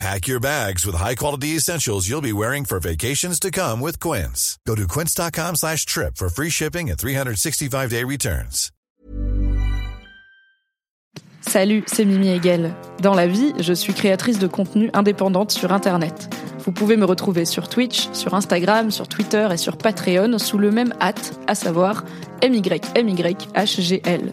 Pack your bags with high-quality essentials you'll be wearing for vacations to come with Quince. Go to quince.com slash trip for free shipping and 365-day returns. Salut, c'est Mimi Hegel. Dans la vie, je suis créatrice de contenu indépendante sur Internet. Vous pouvez me retrouver sur Twitch, sur Instagram, sur Twitter et sur Patreon sous le même hâte, à savoir MYMYHGL.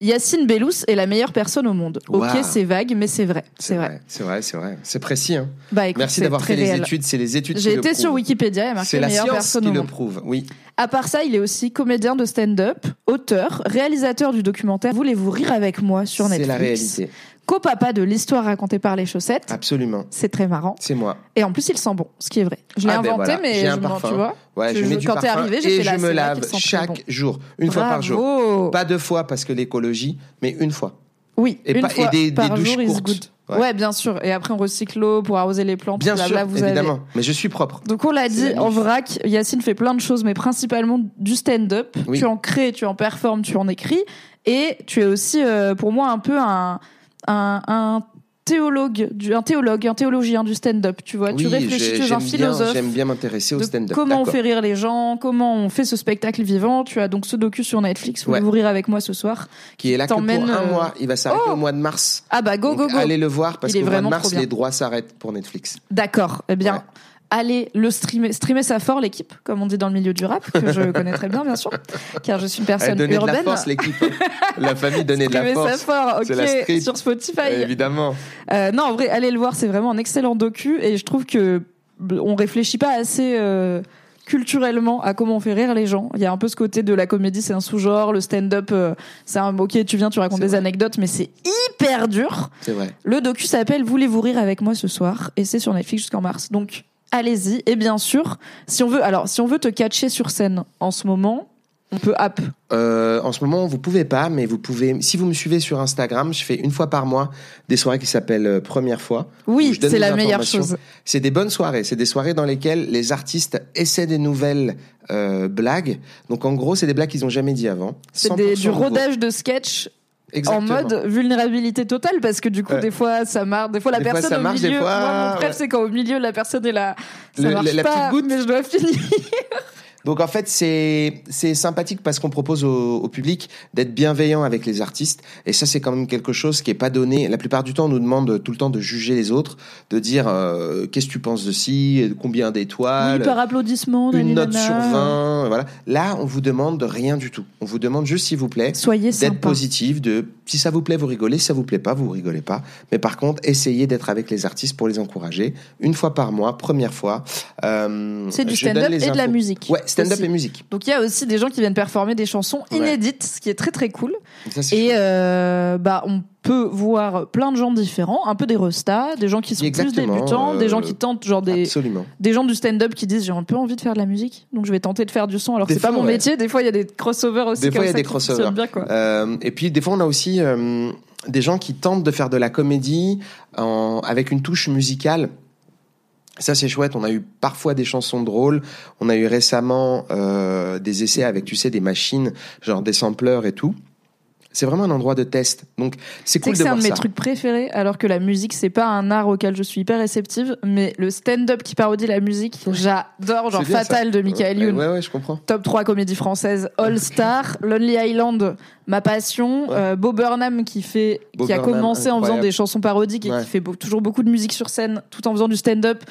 Yacine Bellous est la meilleure personne au monde. Ok, c'est vague, mais c'est vrai. C'est vrai. C'est vrai, c'est vrai. C'est précis. Hein. Bah, écoute, Merci c'est d'avoir fait les études. C'est les études J'ai le été sur. Wikipédia et marqué C'est la meilleure science personne qui au le monde. prouve. Oui. À part ça, il est aussi comédien de stand-up, auteur, réalisateur du documentaire Voulez-vous rire avec moi sur C'est Netflix. la réalité. Co-papa de l'histoire racontée par les chaussettes. Absolument. C'est très marrant. C'est moi. Et en plus, il sent bon, ce qui est vrai. Je l'ai Ah ben inventé, voilà, mais un je parfum. tu vois. Ouais, Je- je, mets du quand t'es parfum arrivé, j'ai et là, je me lave chaque bon. jour, une fois par jour. Pas deux fois parce que l'écologie, mais une fois. Oui, Et une pas- et fois des- des par douches jour, courtes. Ouais. Ouais. bien sûr. Et après, on recycle l'eau pour arroser les plantes. Bien blabla, sûr, vous avez. évidemment. Mais je suis propre. Donc on l'a dit en vrac, Yacine fait plein de choses, mais principalement du stand-up. Oui. Tu en crées, tu en performes, tu en écris, et tu es aussi, euh, pour moi, un peu un, un, un théologue, du, un théologue, un théologien du stand-up. Tu vois, tu réfléchis, tu es un philosophe. j'aime bien m'intéresser au stand-up. comment on fait rire les gens, comment on fait ce spectacle vivant. Tu as donc ce docu sur Netflix. Ouais. Voulez-vous rire avec moi ce soir Qui est là que pour un euh, mois. Il va s'arrêter Oh au mois de mars. Ah bah go Donc, go go. Allez le voir parce qu'au mois de mars, les droits s'arrêtent pour Netflix. D'accord. Eh bien, Ouais. Allez le streamer. Streamer ça fort, l'équipe, comme on dit dans le milieu du rap, que je connais très bien, bien sûr, car je suis une personne donnait de urbaine. la force, l'équipe. la famille donnait de la Streamer ça force. fort, la ok, sur Spotify. Évidemment. Euh, non, en vrai, allez le voir, c'est vraiment un excellent docu, et je trouve que on réfléchit pas assez. euh, culturellement à comment on fait rire les gens. Il y a un peu ce côté de la comédie, c'est un sous-genre, le stand-up, euh, c'est un ok, tu viens, tu racontes des vrai. anecdotes, mais c'est hyper dur. C'est vrai. Le docu s'appelle Voulez-vous rire avec moi ce soir et c'est sur Netflix jusqu'en mars. Donc allez-y et bien sûr, si on veut alors si on veut te catcher sur scène en ce moment, on peut app. Euh, en ce moment, vous pouvez pas, mais vous pouvez. Si vous me suivez sur Instagram, je fais une fois par mois des soirées qui s'appellent euh, Première fois. Oui, c'est la meilleure chose. C'est des bonnes soirées. C'est des soirées dans lesquelles les artistes essaient des nouvelles euh, blagues. Donc en gros, c'est des blagues qu'ils ont jamais dit avant. C'est des- 100% du nouveau. rodage de sketch Exactement. en mode vulnérabilité totale parce que du coup Ouais. des fois ça marche, des fois la Des fois, personne ça au marche, milieu. fois, Moi, mon rêve ouais. c'est quand au milieu la personne est là, ça Le- marche la- la pas, petite goutte. mais je dois finir. Donc en fait, c'est c'est sympathique parce qu'on propose au, au public d'être bienveillant avec les artistes et ça c'est quand même quelque chose qui est pas donné. La plupart du temps, on nous demande tout le temps de juger les autres, de dire euh, qu'est-ce que tu penses de ci, combien d'étoiles, Oui, par applaudissement, une note sur 20, voilà. Là, on vous demande de rien du tout. On vous demande juste s'il vous plaît Soyez d'être positif, de si ça vous plaît, vous rigolez, si ça vous plaît pas, vous rigolez pas. Mais par contre, essayez d'être avec les artistes pour les encourager. Une fois par mois, première fois. Euh, C'est du stand-up et de la musique. Ouais, stand-up et musique. Donc il y a aussi des gens qui viennent performer des chansons Ouais. inédites, ce qui est très très cool. Ça, Et euh, bah on peut voir plein de gens différents, un peu des restas, des gens qui sont Exactement, plus débutants, euh, des gens qui tentent genre des Absolument. des gens du stand-up qui disent j'ai un peu envie de faire de la musique, donc je vais tenter de faire du son alors c'est pas mon ouais. métier. Des fois il y a des crossovers aussi Des fois, il y a des crossovers. bien quoi. Euh, et puis, des fois, on a aussi euh, des gens qui tentent de faire de la comédie en, avec une touche musicale. Ça, c'est chouette. On a eu parfois des chansons drôles. On a eu récemment euh, des essais avec, tu sais, des machines, genre des sampleurs et tout. C'est vraiment un endroit de test. Donc, c'est cool de c'est un voir de mes ça. trucs préférés, alors que la musique, c'est pas un art auquel je suis hyper réceptive, mais le stand-up qui parodie la musique, j'adore, genre ça. Fatal de Michael Youn. Ouais, ouais, je comprends. Top 3 comédie française, All Star, Lonely Island, ma passion, Ouais. euh, Bo Burnham qui fait, qui a Burnham, commencé en faisant des chansons parodiques et qui fait toujours beaucoup de musique sur scène tout en faisant du stand-up.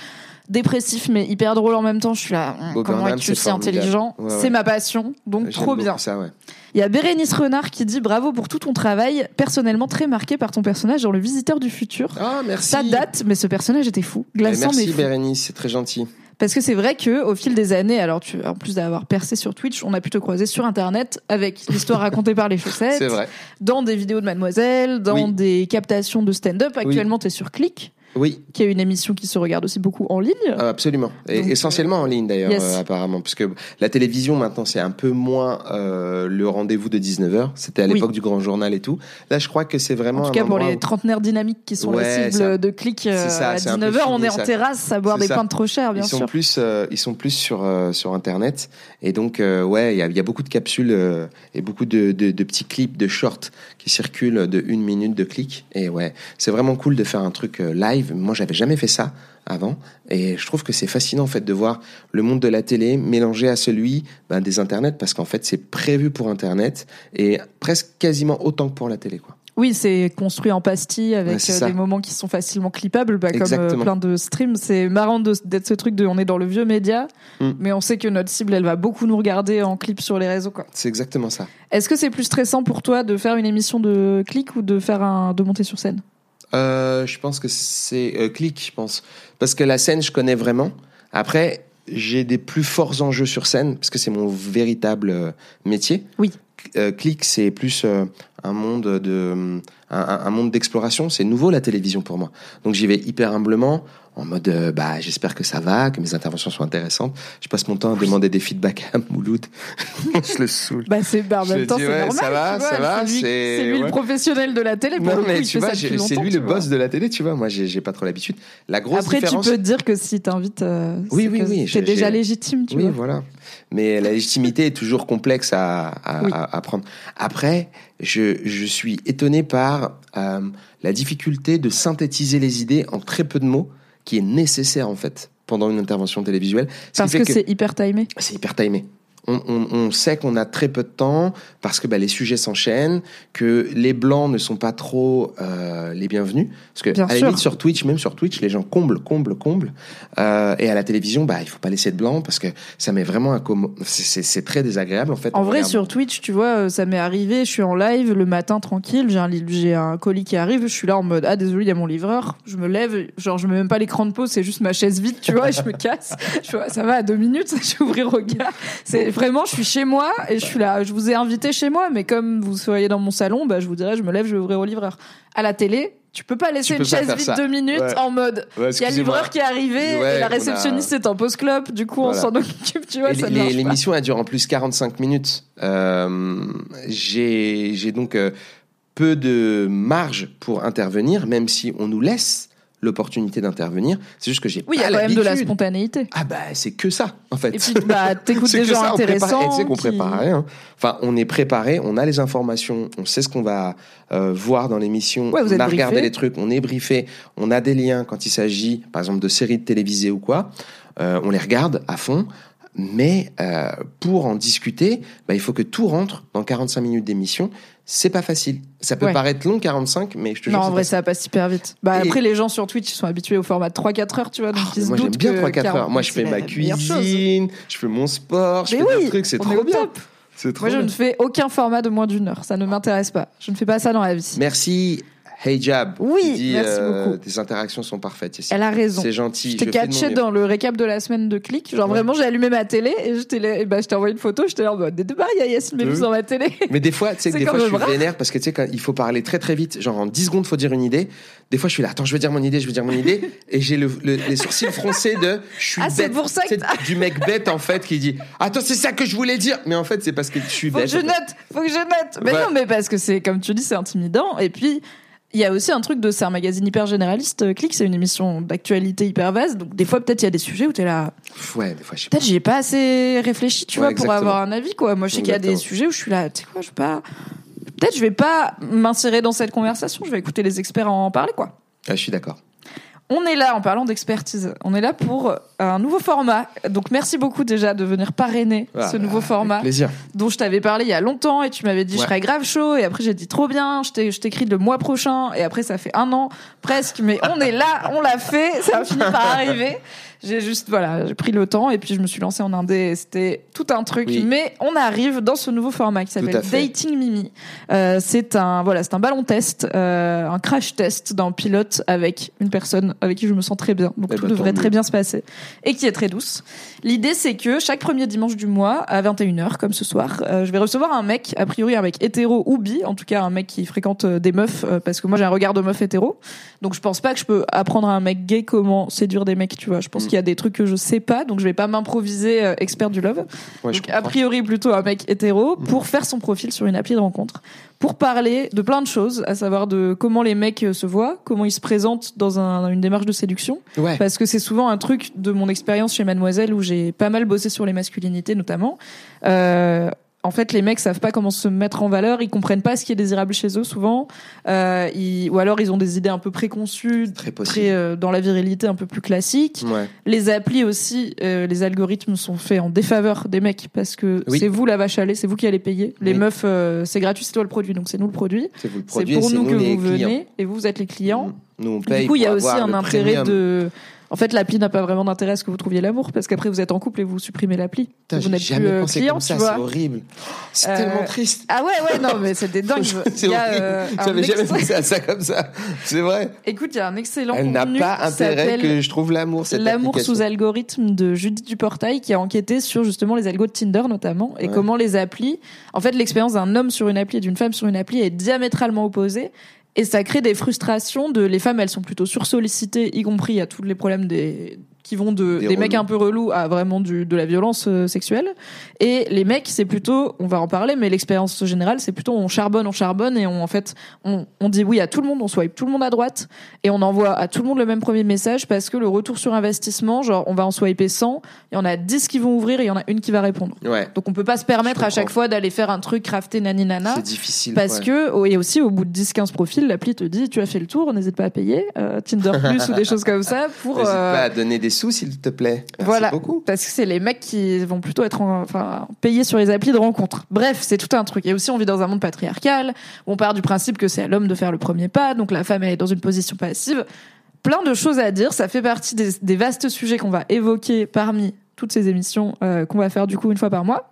Dépressif mais hyper drôle en même temps. Je suis là, Bo comment Burnham, es-tu si intelligent Ouais, ouais. C'est ma passion, donc J'aime trop bien. Ça, ouais. Il y a Bérénice Renard qui dit bravo pour tout ton travail, personnellement très marqué par ton personnage dans Le Visiteur du futur. Ah, merci. Ça date, mais ce personnage était fou, glaçant mais Merci fou. Bérénice, c'est très gentil. Parce que c'est vrai que au fil des années, alors tu, en plus d'avoir percé sur Twitch, on a pu te croiser sur Internet avec l'histoire racontée par les chaussettes, C'est vrai. dans des vidéos de Mademoiselle, dans Oui. des captations de stand-up. Actuellement, tu es sur Click, Oui, qui est une émission qui se regarde aussi beaucoup en ligne. Ah, absolument. Et Donc, essentiellement en ligne d'ailleurs, yes. euh, apparemment. Parce que la télévision maintenant, c'est un peu moins euh, le rendez-vous de 19h. C'était à Oui. l'époque du grand journal et tout. Là, je crois que c'est vraiment. En tout cas, pour les où- trentenaires dynamiques qui sont Ouais, la cible ça- de Click euh, ça, à c'est un peu 19h, on est en ça. terrasse à boire des ça. pains trop chers, bien ils sont sûr. plus, euh, ils sont plus sur sur internet et donc ouais, il y a, il y a beaucoup de capsules et beaucoup de, de, de petits clips, de shorts qui circulent de une minute de clic et ouais, c'est vraiment cool de faire un truc euh, live. Moi, j'avais jamais fait ça avant et je trouve que c'est fascinant en fait de voir le monde de la télé mélangé à celui ben, des internets parce qu'en fait c'est prévu pour internet et presque quasiment autant que pour la télé quoi. Oui, c'est construit en pastille avec Ouais, euh, des moments qui sont facilement clippables, bah, comme euh, plein de streams. C'est marrant d'être ce truc de on est dans le vieux média, Mm. mais on sait que notre cible, elle va beaucoup nous regarder en clip sur les réseaux. C'est exactement ça. Est-ce que c'est plus stressant pour toi de faire une émission de clic ou de faire un de monter sur scène? Euh, je pense que c'est euh, clic, je pense. Parce que la scène, je connais vraiment. Après, j'ai des plus forts enjeux sur scène, parce que c'est mon véritable euh, métier. Oui. Euh, clic, c'est plus un monde de un monde d'exploration. C'est nouveau la télévision pour moi. Donc j'y vais hyper humblement, en mode euh, bah j'espère que ça va, que mes interventions sont intéressantes. Je passe mon temps à demander des feedbacks à Mouloud. je le saoule. bah, c'est, bah, en Je même temps, dis, c'est ouais, normal. ça va, vois, ça va, c'est lui, c'est- c'est lui le professionnel de la télé. Pour Non mais tu vois, c'est lui le boss de la télé, tu vois. Moi, j'ai pas trop l'habitude. La grosse Après, différence. tu peux te dire que si t'invites, euh, Oui, oui, oui, c'est j'ai- déjà légitime, tu oui, vois. voilà. Mais la légitimité est toujours complexe à, à, Oui. à- à prendre. Après, je, je suis étonné par euh, la difficulté de synthétiser les idées en très peu de mots, qui est nécessaire en fait pendant une intervention télévisuelle. Ce Parce fait que, c'est hyper timé. c'est hyper timé. On, on- on sait qu'on a très peu de temps parce que bah, les sujets s'enchaînent, que les blancs ne sont pas trop euh, les bienvenus. Parce que Bien à la limite sur Twitch, même sur Twitch, les gens comblent, comblent, comblent. Euh, et à la télévision, bah il faut pas laisser de blanc parce que ça met vraiment un c'est- très désagréable en fait. En vrai, regarde- sur Twitch, tu vois, euh, ça m'est arrivé, je suis en live le matin tranquille, j'ai un, j'ai un colis qui arrive, je suis là en mode ah désolé, il y a mon livreur, je me lève, genre je mets même pas l'écran de pause, c'est juste ma chaise vide, tu vois, et je me casse. Je ça va à deux minutes, je vais ouvrir au gars. C'est vraiment, je suis chez moi et je suis là, je vous ai invité chez moi, mais comme vous soyez dans mon salon, bah je vous dirais, je me lève, je vais ouvrir au livreur. À la télé. Tu peux pas laisser peux une pas chaise vide ça. deux minutes Ouais. en mode Ouais, il y a le livreur qui est arrivé Ouais, et la a- réceptionniste est en pause clope, du coup on s'en occupe, tu vois, Et ça les- ne marche pas. L'émission elle dure en plus 45 minutes. Euh, J'ai j'ai donc euh, peu de marge pour intervenir, même si on nous laisse l'opportunité d'intervenir. C'est juste que j'ai Oui, il y a pas quand même de la l'habitude. spontanéité. Ah bah c'est que ça en fait. Et puis, bah, t'écoutes des gens ça, on prépare- intéressants. tu sais qu'on qui- prépare rien. Enfin, on est préparé, on a les informations, on sait ce qu'on va euh, voir dans l'émission, Ouais, vous on a regardé les trucs, on est briefé, on a des liens quand il s'agit, par exemple, de séries de télévisées ou quoi. Euh, on les regarde à fond. Mais euh, pour en discuter, bah, il faut que tout rentre dans 45 minutes d'émission. C'est pas facile. Ça peut Ouais. paraître long 45, mais je te jure. Non, en vrai, ça passe hyper vite. Bah, Et- après, les gens sur Twitch, ils sont habitués au format de 3-4 heures, tu vois. Donc, Ah, ils moi j'aime bien que 3-4 heures. 40, Moi je fais ma cuisine, je fais mon sport, je Mais fais oui, des trucs, c'est trop bien. top. C'est trop Moi, je bien. ne fais aucun format de moins d'une heure. Ça ne m'intéresse pas. Je ne fais pas ça dans la vie. Merci, Hey Jab. Oui, dit, merci euh, beaucoup. Tes interactions sont parfaites ici. Elle a raison. C'est gentil. Je t'ai mon catché dans le récap de la semaine de clic. Genre, Ouais. vraiment, j'ai allumé ma télé et je t'ai et bah, je t'ai envoyé une photo. J'étais là en mode, débarre, il y a Yacine Bellous dans ma télé. Mais des fois, tu sais que des fois, je suis vénère parce que tu sais, quand il faut parler très très vite, genre en 10 secondes, faut dire une idée. Des fois, je suis là, attends, je veux dire mon idée, je veux dire mon idée. Et j'ai le, le- les sourcils froncés de je suis Ah, c'est bête. pour ça que du mec bête en fait qui dit Attends, c'est ça que je voulais dire. Mais en fait, c'est parce que je suis Faut que bête. je note, faut que je note. Mais Ouais. non, mais parce que c'est, comme tu dis, c'est intimidant. Et puis, il y a aussi un truc de, c'est un magazine hyper généraliste. euh, Click, c'est une émission d'actualité hyper vaste. Donc, des fois, peut-être, il y a des sujets où t'es là. Ouais, des fois, je sais. Peut-être, j'y ai pas assez réfléchi, tu Ouais, vois, pour avoir un avis, quoi. Moi, je sais qu'il y a des sujets où je suis là, tu sais quoi, je vais pas. Peut-être, je vais pas m'insérer dans cette conversation. Je vais écouter les experts en parler, quoi. Ah, je suis d'accord. On est là en parlant d'expertise. On est là pour un nouveau format. Donc merci beaucoup déjà de venir parrainer Ah, ce nouveau format Plaisir. dont je t'avais parlé il y a longtemps et tu m'avais dit je serais grave chaud et après j'ai dit trop bien, je t'écris le mois prochain et après ça fait un an presque mais on est là, on l'a fait, ça a fini par arriver. J'ai juste, voilà, j'ai pris le temps et puis je me suis lancée en indé. et C'était tout un truc. Oui. Mais on arrive dans ce nouveau format qui s'appelle. Dating Mimi. Euh, c'est un, voilà, c'est un ballon test, euh, un crash test d'un pilote avec une personne avec qui je me sens très bien. Donc Eh tout ben, devrait très bien se passer et qui est très douce. L'idée, c'est que chaque premier dimanche du mois, à 21h, comme ce soir, euh, je vais recevoir un mec, a priori un mec hétéro ou bi, en tout cas un mec qui fréquente euh, des meufs, euh, parce que moi j'ai un regard de meuf hétéro. Donc je pense pas que je peux apprendre à un mec gay comment séduire des mecs, tu vois. Je pense Mm. Qu'il y a des trucs que je sais pas, donc je vais pas m'improviser euh, expert du love. Ouais, Donc, a priori plutôt un mec hétéro pour faire son profil sur une appli de rencontre pour parler de plein de choses à savoir de comment les mecs euh, se voient comment ils se présentent dans un- une démarche de séduction Ouais. parce que c'est souvent un truc de mon expérience chez Mademoiselle où j'ai pas mal bossé sur les masculinités notamment euh, en fait, les mecs savent pas comment se mettre en valeur, ils comprennent pas ce qui est désirable chez eux souvent, euh, ils- ou alors ils ont des idées un peu préconçues, Très possible. très euh, dans la virilité un peu plus classique. Ouais. Les applis aussi, euh, les algorithmes sont faits en défaveur des mecs parce que Oui. c'est vous la vache à lait, c'est vous qui allez payer. Les Oui. meufs, euh, c'est gratuit, c'est toi le produit, donc c'est nous le produit. C'est vous le C'est produit, pour nous que vous clients. venez et vous, vous êtes les clients. Nous, on paye Du coup, il y a aussi un intérêt premium. de. En fait, l'appli n'a pas vraiment d'intérêt à ce que vous trouviez l'amour parce qu'après vous êtes en couple et vous supprimez l'appli. Putain, Vous n'êtes jamais plus euh, pensé client, comme ça, c'est horrible. C'est Euh, tellement triste. Ah ouais, ouais, non, mais c'était dingue. C'est a, horrible. euh, J'avais jamais pensé à ça comme ça. C'est vrai. Écoute, il y a un excellent Elle n'a pas intérêt que je trouve l'amour. cette L'amour sous algorithme de Judith Duportail qui a enquêté sur justement les algos de Tinder notamment et Ouais. comment les applis, en fait l'expérience d'un homme sur une appli et d'une femme sur une appli est diamétralement opposée et ça crée des frustrations de les femmes elles sont plutôt sursollicitées y compris à tous les problèmes des qui vont de Des des, mecs un peu relous à vraiment du, de la violence euh, sexuelle et les mecs c'est plutôt on va en parler mais l'expérience générale c'est plutôt on charbonne on charbonne et on en fait on, on dit oui à tout le monde on swipe tout le monde à droite et on envoie à tout le monde le même premier message parce que le retour sur investissement, genre on va en swiper 100, il y en a 10 qui vont ouvrir et il y en a une qui va répondre. Ouais. Donc on peut pas se permettre à chaque fois d'aller faire un truc crafté nani nana. C'est difficile. Parce ouais. que, oh, et aussi au bout de 10-15 profils, l'appli te dit tu as fait le tour, n'hésite pas à payer, euh, Tinder Plus ou des choses comme ça pour. Euh, pas à donner des sous, s'il te plaît. Merci voilà, beaucoup. parce que c'est les mecs qui vont plutôt être en- enfin, payés sur les applis de rencontre. Bref, c'est tout un truc. Et aussi, on vit dans un monde patriarcal où on part du principe que c'est à l'homme de faire le premier pas, donc la femme elle est dans une position passive. Plein de choses à dire. Ça fait partie des, des vastes sujets qu'on va évoquer parmi toutes ces émissions euh, qu'on va faire du coup une fois par mois.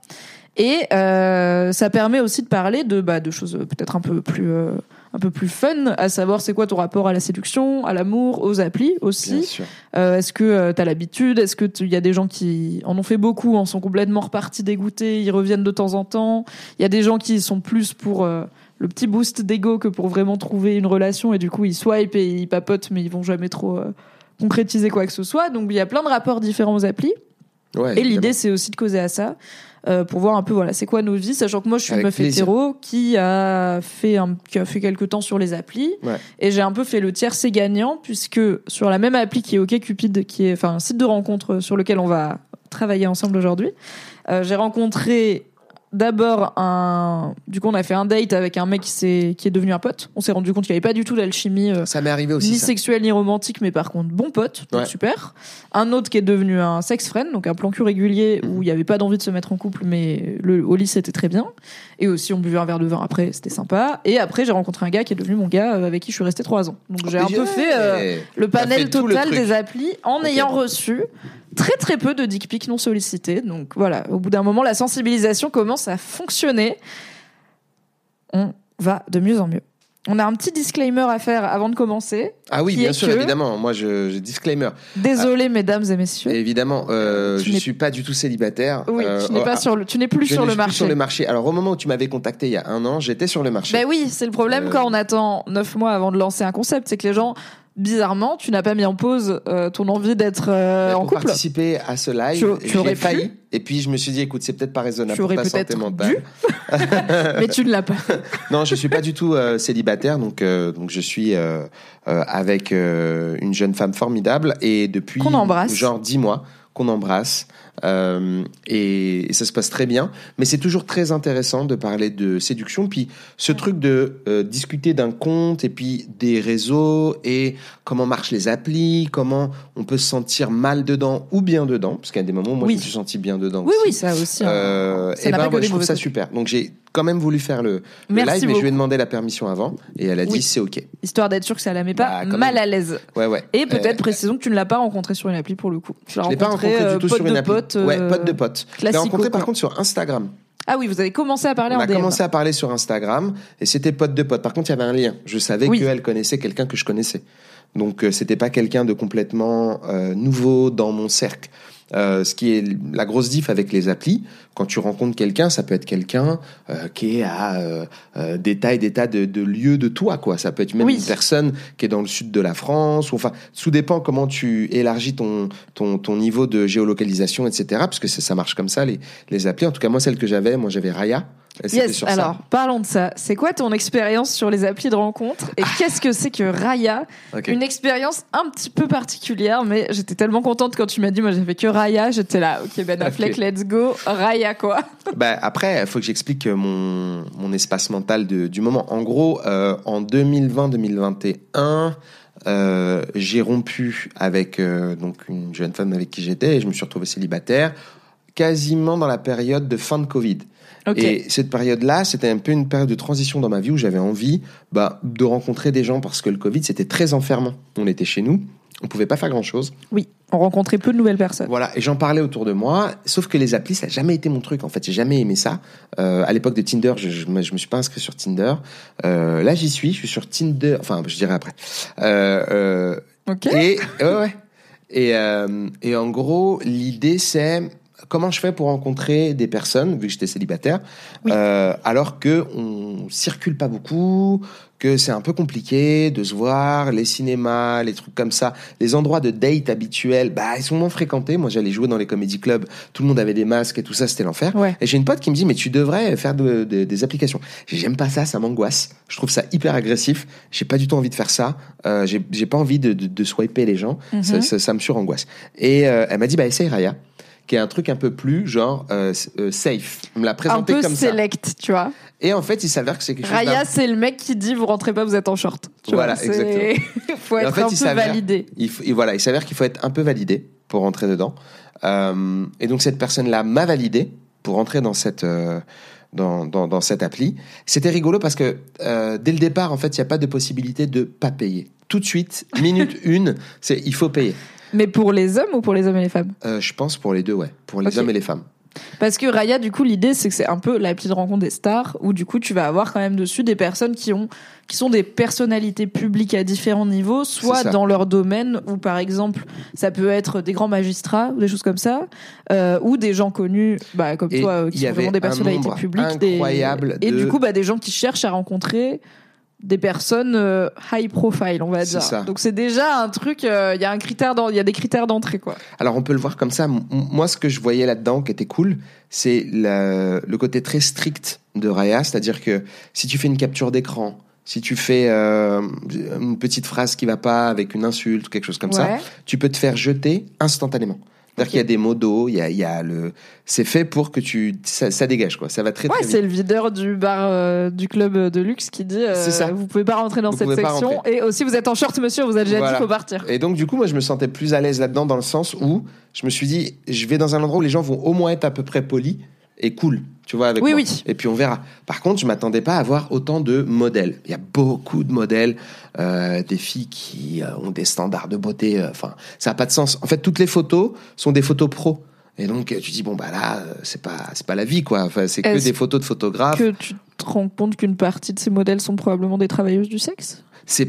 Et euh, ça permet aussi de parler de, bah, de choses peut-être un peu plus euh, un peu plus fun, à savoir c'est quoi ton rapport à la séduction, à l'amour, aux applis aussi. Euh, Est-ce que tu as l'habitude? Est-ce que il y a des gens qui en ont fait beaucoup, en sont complètement repartis dégoûtés, ils reviennent de temps en temps? Il y a des gens qui sont plus pour euh, le petit boost d'ego que pour vraiment trouver une relation et du coup ils swipe et ils papotent mais ils vont jamais trop euh, concrétiser quoi que ce soit. Donc il y a plein de rapports différents aux applis Ouais, et l'idée c'est aussi de causer à ça. Euh, pour voir un peu voilà c'est quoi nos vies sachant que moi je suis une Avec meuf plaisir. hétéro qui a fait un, qui a fait quelques temps sur les applis Ouais. et j'ai un peu fait le tiercé gagnant puisque sur la même appli qui est OkCupid, qui est enfin un site de rencontre sur lequel on va travailler ensemble aujourd'hui, euh, j'ai rencontré d'abord un. Du coup, on a fait un date avec un mec qui, s'est- qui est devenu un pote. On s'est rendu compte qu'il n'y avait pas du tout d'alchimie. euh, Ça m'est arrivé aussi. ni ça. sexuel ni romantique, mais par contre bon pote, donc Ouais. super. Un autre qui est devenu un sex friend, donc un plan cul régulier Mhm. où il n'y avait pas d'envie de se mettre en couple, mais le, au lit c'était très bien. Et aussi on buvait un verre de vin après, c'était sympa. Et après j'ai rencontré un gars qui est devenu mon gars euh, avec qui je suis restée trois ans. Donc j'ai un peu fait euh, le T'as panel fait tout le total truc. des applis en Ok. ayant reçu très très peu de dick pics non sollicités. Donc voilà, au bout d'un moment la sensibilisation commence à fonctionner. On va de mieux en mieux. On a un petit disclaimer à faire avant de commencer. Ah oui, bien sûr, évidemment. Moi, je, je disclaimer. Désolé, mesdames et messieurs. Évidemment, euh, je n'es- suis pas du tout célibataire. oui, Euh, tu n'es pas oh, sur le, tu n'es plus je sur le plus marché. sur le marché. Alors, au moment où tu m'avais contacté il y a un an, j'étais sur le marché. Ben oui, c'est le problème Euh, quand on attend neuf mois avant de lancer un concept, c'est que les gens, bizarrement, tu n'as pas mis en pause euh, ton envie d'être euh, en couple. participer à ce live, Tu- aurais failli. pu. Et puis je me suis dit, écoute, c'est peut-être pas raisonnable Tu pour ta santé mentale. dû, mais tu ne l'as pas. Non, je suis pas du tout euh, célibataire, donc donc je suis avec une jeune femme formidable et depuis Qu'on embrasse. genre dix mois qu'on embrasse. Euh, et, et ça se passe très bien. Mais c'est toujours très intéressant de parler de séduction. Puis ce truc de euh, discuter d'un compte et puis des réseaux et comment marchent les applis, comment on peut se sentir mal dedans ou bien dedans, parce qu'il y a des moments où moi Oui. je me suis senti bien dedans. Oui, aussi. oui, ça aussi. hein. Euh, Ça et n'a ben, des je trouve ça super. Donc j'ai quand même voulu faire le, le live, mais je lui beaucoup. ai demandé la permission avant et elle a dit Oui. c'est ok. Histoire d'être sûr que ça la met pas Bah, mal même. à l'aise. Ouais ouais. Et peut-être précisons que tu ne l'as pas rencontré sur une appli pour le coup. Tu l'as je l'ai pas rencontré du tout sur une de Ouais, euh, pote de pote. Je l'ai classico, rencontré par contre sur Instagram. Ah oui, vous avez commencé à parler On en a DM. commencé à parler sur Instagram et c'était pote de pote. Par contre, il y avait un lien. Je savais Oui. qu'elle connaissait quelqu'un que je connaissais. Donc, euh, c'était pas quelqu'un de complètement euh, nouveau dans mon cercle. Euh, ce qui est la grosse diff avec les applis, quand tu rencontres quelqu'un, ça peut être quelqu'un euh, qui est à euh, euh, des tas et des tas de, de lieux de toi, quoi. Ça peut être même Oui. une personne qui est dans le sud de la France, ou enfin, tout dépend comment tu élargis ton, ton, ton niveau de géolocalisation, etc. Parce que ça, ça marche comme ça, les, les applis. En tout cas, moi, celle que j'avais, moi, j'avais Raya. Yes, sur ça. alors parlons de ça. C'est quoi ton expérience sur les applis de rencontre et qu'est-ce que c'est que Raya. Une expérience un petit peu particulière, mais j'étais tellement contente quand tu m'as dit, moi j'ai fait que Raya, j'étais là, ok Ben Affleck, Ok. let's go, Raya quoi. Bah, après, il faut que j'explique mon, mon espace mental de, du moment. En gros, euh, en 2020-2021, euh, j'ai rompu avec euh, donc une jeune femme avec qui j'étais et je me suis retrouvé célibataire quasiment dans la période de fin de Covid. Ok. Et cette période-là, c'était un peu une période de transition dans ma vie où j'avais envie bah, de rencontrer des gens parce que le Covid, c'était très enfermant. On était chez nous, on pouvait pas faire grand-chose. Oui, on rencontrait peu de nouvelles personnes. Voilà, et j'en parlais autour de moi, sauf que les applis, ça n'a jamais été mon truc, en fait. J'ai jamais aimé ça. Euh, à l'époque de Tinder, je, je, me- je me suis pas inscrit sur Tinder. Euh, là, j'y suis, je suis sur Tinder, enfin, je dirais après. Euh, euh, Ok. et, ouais, ouais. Et, euh, et en gros, l'idée, c'est comment je fais pour rencontrer des personnes, vu que j'étais célibataire, Oui. euh, alors que on circule pas beaucoup, que c'est un peu compliqué de se voir, les cinémas, les trucs comme ça, les endroits de date habituels, bah ils sont moins fréquentés. Moi, j'allais jouer dans les comédie clubs, tout le monde avait des masques et tout ça, c'était l'enfer. Ouais. Et j'ai une pote qui me dit mais tu devrais faire de- de- des applications. J'aime pas ça, ça m'angoisse. Je trouve ça hyper agressif. J'ai pas du tout envie de faire ça. Euh, j'ai pas envie de, swiper les gens. Mhm. ça, ça, ça me surangoisse. Et euh, elle m'a dit bah essaye Raya, qui est un truc un peu plus genre euh, euh, safe. Elle me l'a Un présenté peu comme ça. select, tu vois. Et en fait, il s'avère que c'est quelque chose. Raya, c'est le mec qui dit vous rentrez pas, vous êtes en short. Tu Voilà, vois, exactement. faut en être fait, un il peu validé. Il, faut- et voilà, il s'avère qu'il faut être un peu validé pour rentrer dedans. Euh, et donc cette personne-là m'a validé pour rentrer dans cette dans, dans, dans cette appli. C'était rigolo parce que euh, dès le départ, en fait, il n'y a pas de possibilité de pas payer. Tout de suite, minute une, c'est il faut payer. Mais pour les hommes ou pour les hommes et les femmes Euh, je pense pour les deux, ouais, pour les hommes et les femmes. Parce que Raya, du coup, l'idée, c'est que c'est un peu l'appli de rencontre des stars, où du coup, tu vas avoir quand même dessus des personnes qui ont, qui sont des personnalités publiques à différents niveaux, soit dans leur domaine, ou par exemple, ça peut être des grands magistrats, ou des choses comme ça, euh, ou des gens connus, bah, comme Et toi, euh, qui y sont avait vraiment des personnalités publiques. des- incroyable Et de- du coup, bah, des gens qui cherchent à rencontrer des personnes euh, high profile, on va dire. ça. Donc c'est déjà un truc, euh, il y a un critère, d'en- il y a des critères d'entrée, quoi. Alors on peut le voir comme ça. Moi, ce que je voyais là-dedans qui était cool, c'est le côté très strict de Raya, c'est-à-dire que si tu fais une capture d'écran, si tu fais euh, une petite phrase qui va pas avec une insulte ou quelque chose comme ça, tu peux te faire jeter instantanément. C'est-à-dire qu'il y a des mots d'eau, il y a, il y a le, c'est fait pour que tu, ça, ça dégage quoi. Ça va très Ouais, très c'est le videur du bar euh, du club de luxe qui dit euh, ça. vous pouvez pas rentrer dans Vous cette section et aussi vous êtes en short monsieur, on vous a déjà Voilà. dit faut partir. Et donc, du coup, moi, je me sentais plus à l'aise là-dedans dans le sens où je me suis dit, je vais dans un endroit où les gens vont au moins être à peu près polis et cool, tu vois, avec Oui, moi. oui. Et puis on verra. Par contre, je m'attendais pas à avoir autant de modèles. Il y a beaucoup de modèles, euh, des filles qui euh, ont des standards de beauté. euh, Enfin, ça a pas de sens. En fait, toutes les photos sont des photos pro. Et donc, tu dis bon bah là, c'est pas c'est pas la vie quoi. Enfin, c'est que des photos de photographes. Que tu te rends compte qu'une partie de ces modèles sont probablement des travailleuses du sexe? C'est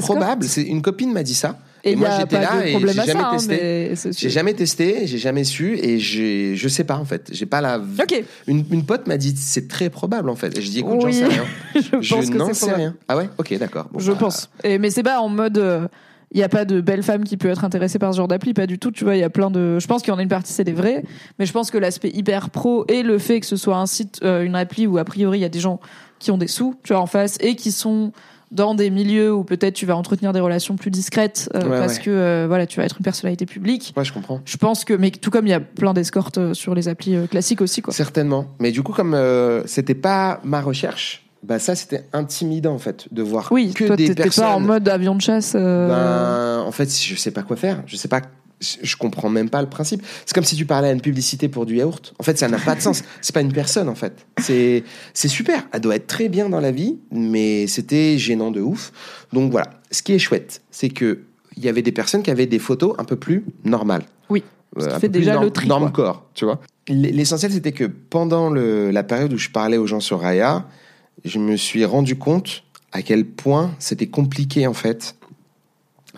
probable. C'est une copine m'a dit ça. Et moi, j'étais là et j'ai jamais hein, testé. J'ai jamais testé, j'ai jamais su et je sais pas en fait. J'ai pas la. Ok, Une, une pote m'a dit c'est très probable en fait. Et je dis écoute, Oui. j'en sais rien. je je pense que n'en c'est sais rien. Ah ouais, ok, d'accord. Bon, je bah, pense. Et, mais c'est pas en mode. Il n'y a pas de belle femme qui peut être intéressée par ce genre d'appli, pas du tout. Tu vois, il y a plein de. Je pense qu'il y en a une partie, c'est des vrais, mais je pense que l'aspect hyper pro et le fait que ce soit un site, euh, une appli où a priori il y a des gens qui ont des sous, tu vois, en face et qui sont dans des milieux où peut-être tu vas entretenir des relations plus discrètes euh, Ouais, parce ouais. que euh, voilà, tu vas être une personnalité publique. Ouais, je comprends. Je pense que, mais tout comme il y a plein d'escortes euh, sur les applis classiques aussi, quoi. Certainement. Mais du coup, comme euh, c'était pas ma recherche, bah ça c'était intimidant en fait de voir Oui, que toi, des t'étais personnes. pas en mode avion de chasse. Ben, en fait, je sais pas quoi faire. Je sais pas. Je comprends même pas le principe. C'est comme si tu parlais à une publicité pour du yaourt. En fait, ça n'a pas de sens. C'est pas une personne, en fait. C'est, c'est super. Elle doit être très bien dans la vie, mais c'était gênant de ouf. Donc voilà. Ce qui est chouette, c'est que il y avait des personnes qui avaient des photos un peu plus normales. Oui. Euh, Ce qui fait déjà le tri, Norme corps, tu vois. L'essentiel, c'était que pendant le, la période où je parlais aux gens sur Raya, je me suis rendu compte à quel point c'était compliqué, en fait,